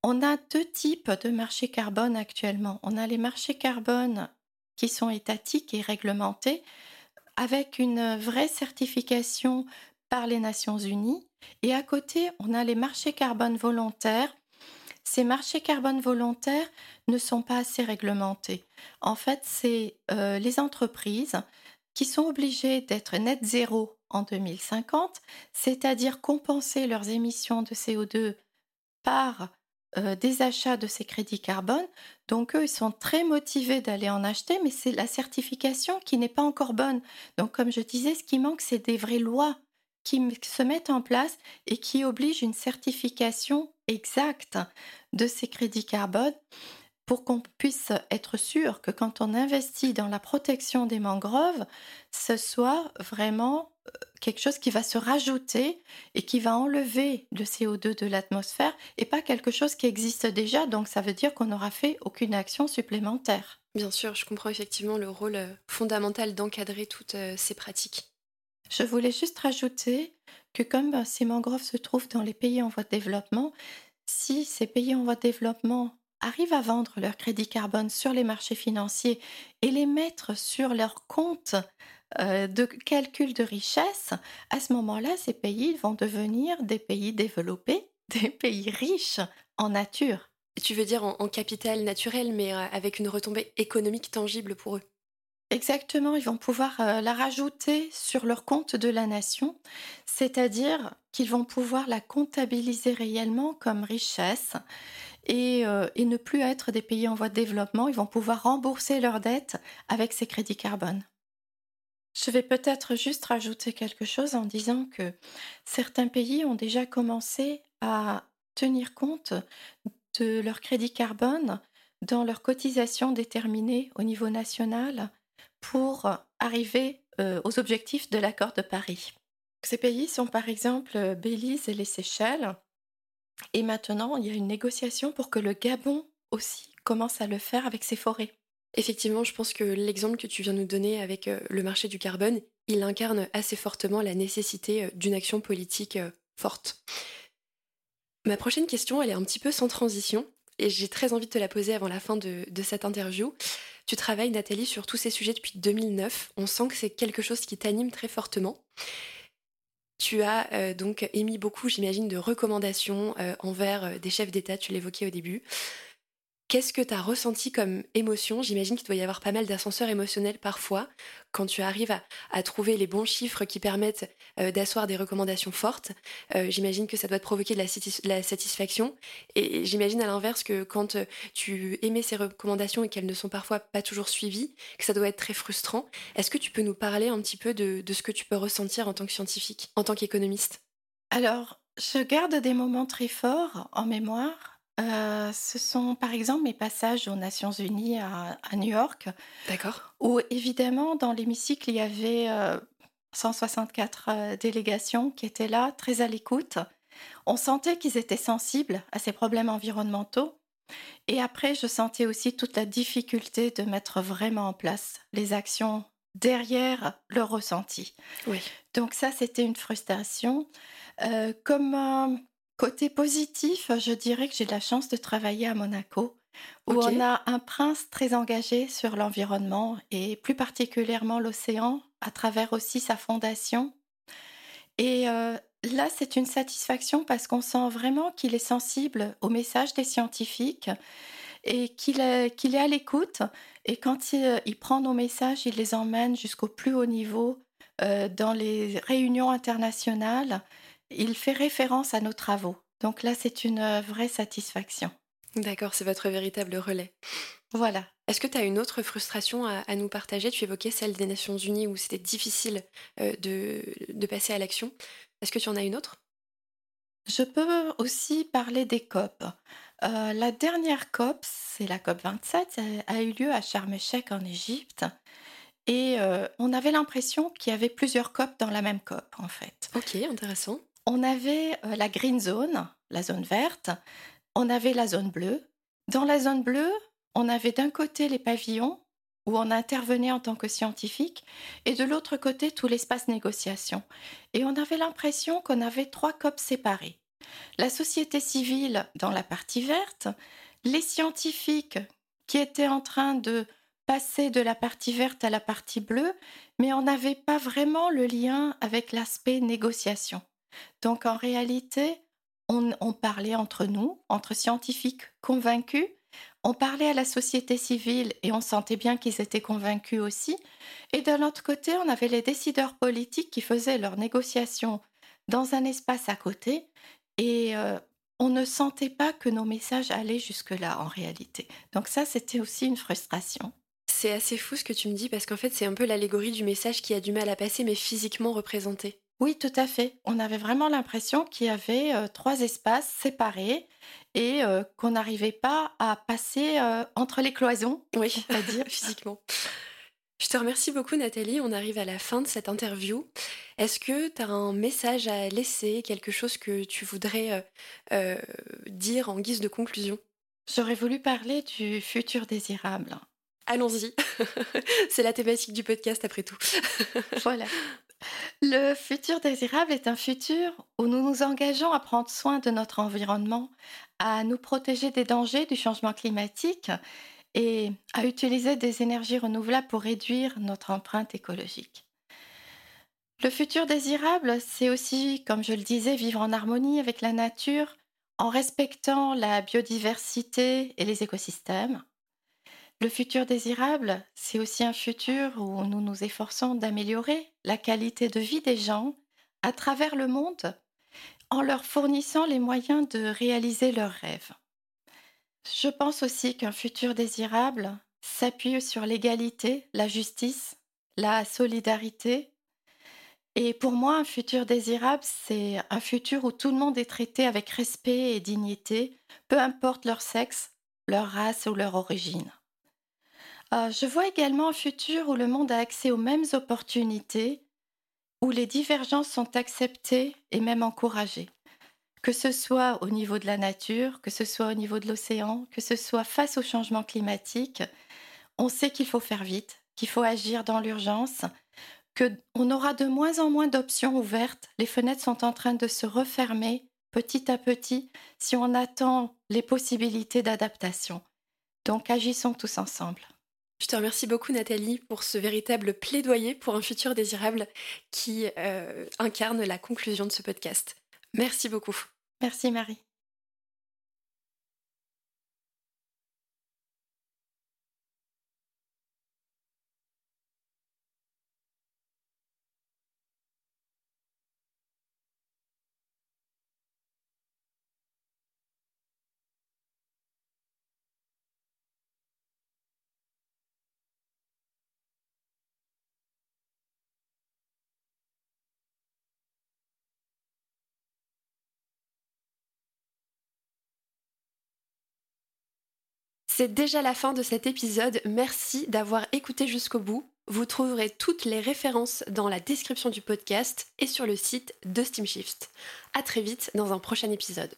On a deux types de marchés carbone actuellement. On a les marchés carbone qui sont étatiques et réglementés avec une vraie certification par les Nations Unies. Et à côté, on a les marchés carbone volontaires. Ces marchés carbone volontaires ne sont pas assez réglementés. En fait, c'est euh, les entreprises qui sont obligées d'être net zéro en 2050, c'est-à-dire compenser leurs émissions de CO2 par euh, des achats de ces crédits carbone. Donc eux, ils sont très motivés d'aller en acheter, mais c'est la certification qui n'est pas encore bonne. Donc comme je disais, ce qui manque, c'est des vraies lois qui se mettent en place et qui obligent une certification exacte de ces crédits carbone pour qu'on puisse être sûr que quand on investit dans la protection des mangroves, ce soit vraiment euh, quelque chose qui va se rajouter et qui va enlever le CO2 de l'atmosphère et pas quelque chose qui existe déjà. Donc ça veut dire qu'on n'aura fait aucune action supplémentaire. Bien sûr, je comprends effectivement le rôle euh, fondamental d'encadrer toutes euh, ces pratiques. Je voulais juste rajouter que comme ces mangroves se trouvent dans les pays en voie de développement, si ces pays en voie de développement arrivent à vendre leur crédit carbone sur les marchés financiers et les mettre sur leur compte euh, de calcul de richesse, à ce moment-là, ces pays vont devenir des pays développés, des pays riches en nature. Tu veux dire en, capital naturel, mais euh, avec une retombée économique tangible pour eux Exactement, ils vont pouvoir euh, la rajouter sur leur compte de la nation, c'est-à-dire qu'ils vont pouvoir la comptabiliser réellement comme richesse euh, et, ne plus être des pays en voie de développement. Ils vont pouvoir rembourser leurs dettes avec ces crédits carbone. Je vais peut-être juste rajouter quelque chose en disant que certains pays ont déjà commencé à tenir compte de leur crédit carbone dans leurs cotisations déterminées au niveau national pour arriver euh, aux objectifs de l'accord de Paris. Ces pays sont par exemple Belize et les Seychelles. Et maintenant, il y a une négociation pour que le Gabon aussi commence à le faire avec ses forêts. Effectivement, je pense que l'exemple que tu viens nous donner avec euh, le marché du carbone, il incarne assez fortement la nécessité euh, d'une action politique euh, forte. Ma prochaine question, elle est un petit peu sans transition, et j'ai très envie de te la poser avant la fin de, cette interview. Tu travailles, Nathalie, sur tous ces sujets depuis 2009. On sent que c'est quelque chose qui t'anime très fortement. Tu as donc émis beaucoup, j'imagine, de recommandations envers des chefs d'État, tu l'évoquais au début. Qu'est-ce que tu as ressenti comme émotion? J'imagine qu'il doit y avoir pas mal d'ascenseurs émotionnels parfois quand tu arrives à, trouver les bons chiffres qui permettent euh, d'asseoir des recommandations fortes. Euh, j'imagine que ça doit te provoquer de la, satisfaction. Et j'imagine à l'inverse que quand euh, tu émets ces recommandations et qu'elles ne sont parfois pas toujours suivies, que ça doit être très frustrant. Est-ce que tu peux nous parler un petit peu de, de ce que tu peux ressentir en tant que scientifique, en tant qu'économiste? Alors, je garde des moments très forts en mémoire euh, ce sont par exemple mes passages aux Nations Unies à, New York. D'accord. Où évidemment, dans l'hémicycle, il y avait 164 euh, euh, délégations qui étaient là, très à l'écoute. On sentait qu'ils étaient sensibles à ces problèmes environnementaux. Et après, je sentais aussi toute la difficulté de mettre vraiment en place les actions derrière le ressenti. Oui. Donc ça, c'était une frustration. comme Côté positif, je dirais que j'ai la chance de travailler à Monaco, où on a un prince très engagé sur l'environnement et plus particulièrement l'océan, à travers aussi sa fondation. Et euh, là, c'est une satisfaction parce qu'on sent vraiment qu'il est sensible au message des scientifiques et qu'il est, qu'il est à l'écoute. Et quand il, prend nos messages, il les emmène jusqu'au plus haut niveau euh, dans les réunions internationales il fait référence à nos travaux. Donc là, c'est une euh, vraie satisfaction. D'accord, c'est votre véritable relais. Voilà. Est-ce que tu as une autre frustration à, nous partager? Tu évoquais celle des Nations Unies où c'était difficile euh, de, passer à l'action. Est-ce que tu en as une autre? Je peux aussi parler des COP. Euh, la dernière COP, c'est la COP 27, a eu lieu à Sharm el-Sheikh en Égypte. Et on avait l'impression qu'il y avait plusieurs COP dans la même COP, en fait. Ok, intéressant on avait euh, la green zone, la zone verte, on avait la zone bleue. Dans la zone bleue, on avait d'un côté les pavillons où on intervenait en tant que scientifique, et de l'autre côté tout l'espace négociation. Et on avait l'impression qu'on avait trois COP séparés. La société civile dans la partie verte, les scientifiques qui étaient en train de passer de la partie verte à la partie bleue, mais on n'avait pas vraiment le lien avec l'aspect négociation. Donc en réalité, on, parlait entre nous, entre scientifiques convaincus, on parlait à la société civile et on sentait bien qu'ils étaient convaincus aussi. Et d'un autre côté, on avait les décideurs politiques qui faisaient leurs négociations dans un espace à côté et euh, on ne sentait pas que nos messages allaient jusque-là en réalité. Donc ça, c'était aussi une frustration. C'est assez fou ce que tu me dis parce qu'en fait, c'est un peu l'allégorie du message qui a du mal à passer mais physiquement représenté. Oui, tout à fait. On avait vraiment l'impression qu'il y avait euh, trois espaces séparés et euh, qu'on n'arrivait pas à passer euh, entre les cloisons, oui, on va dire physiquement. Je te remercie beaucoup Nathalie, on arrive à la fin de cette interview. Est-ce que tu as un message à laisser, quelque chose que tu voudrais dire en guise de conclusion? J'aurais voulu parler du futur désirable. Allons-y, c'est la thématique du podcast après tout. voilà. Le futur désirable est un futur où nous nous engageons à prendre soin de notre environnement, à nous protéger des dangers du changement climatique et à utiliser des énergies renouvelables pour réduire notre empreinte écologique. Le futur désirable, c'est aussi, comme je le disais, vivre en harmonie avec la nature en respectant la biodiversité et les écosystèmes, le futur désirable, c'est aussi un futur où nous nous efforçons d'améliorer la qualité de vie des gens à travers le monde en leur fournissant les moyens de réaliser leurs rêves. Je pense aussi qu'un futur désirable s'appuie sur l'égalité, la justice, la solidarité. Et pour moi, un futur désirable, c'est un futur où tout le monde est traité avec respect et dignité, peu importe leur sexe, leur race ou leur origine. Euh, je vois également un futur où le monde a accès aux mêmes opportunités, où les divergences sont acceptées et même encouragées. Que ce soit au niveau de la nature, que ce soit au niveau de l'océan, que ce soit face au changement climatique, on sait qu'il faut faire vite, qu'il faut agir dans l'urgence, qu'on aura de moins en moins d'options ouvertes. Les fenêtres sont en train de se refermer petit à petit si on attend les possibilités d'adaptation. Donc agissons tous ensemble. Je te remercie beaucoup Nathalie pour ce véritable plaidoyer pour un futur désirable qui euh, incarne la conclusion de ce podcast. Merci beaucoup. Merci Marie. C'est déjà la fin de cet épisode. Merci d'avoir écouté jusqu'au bout. Vous trouverez toutes les références dans la description du podcast et sur le site de Steamshift. À très vite dans un prochain épisode.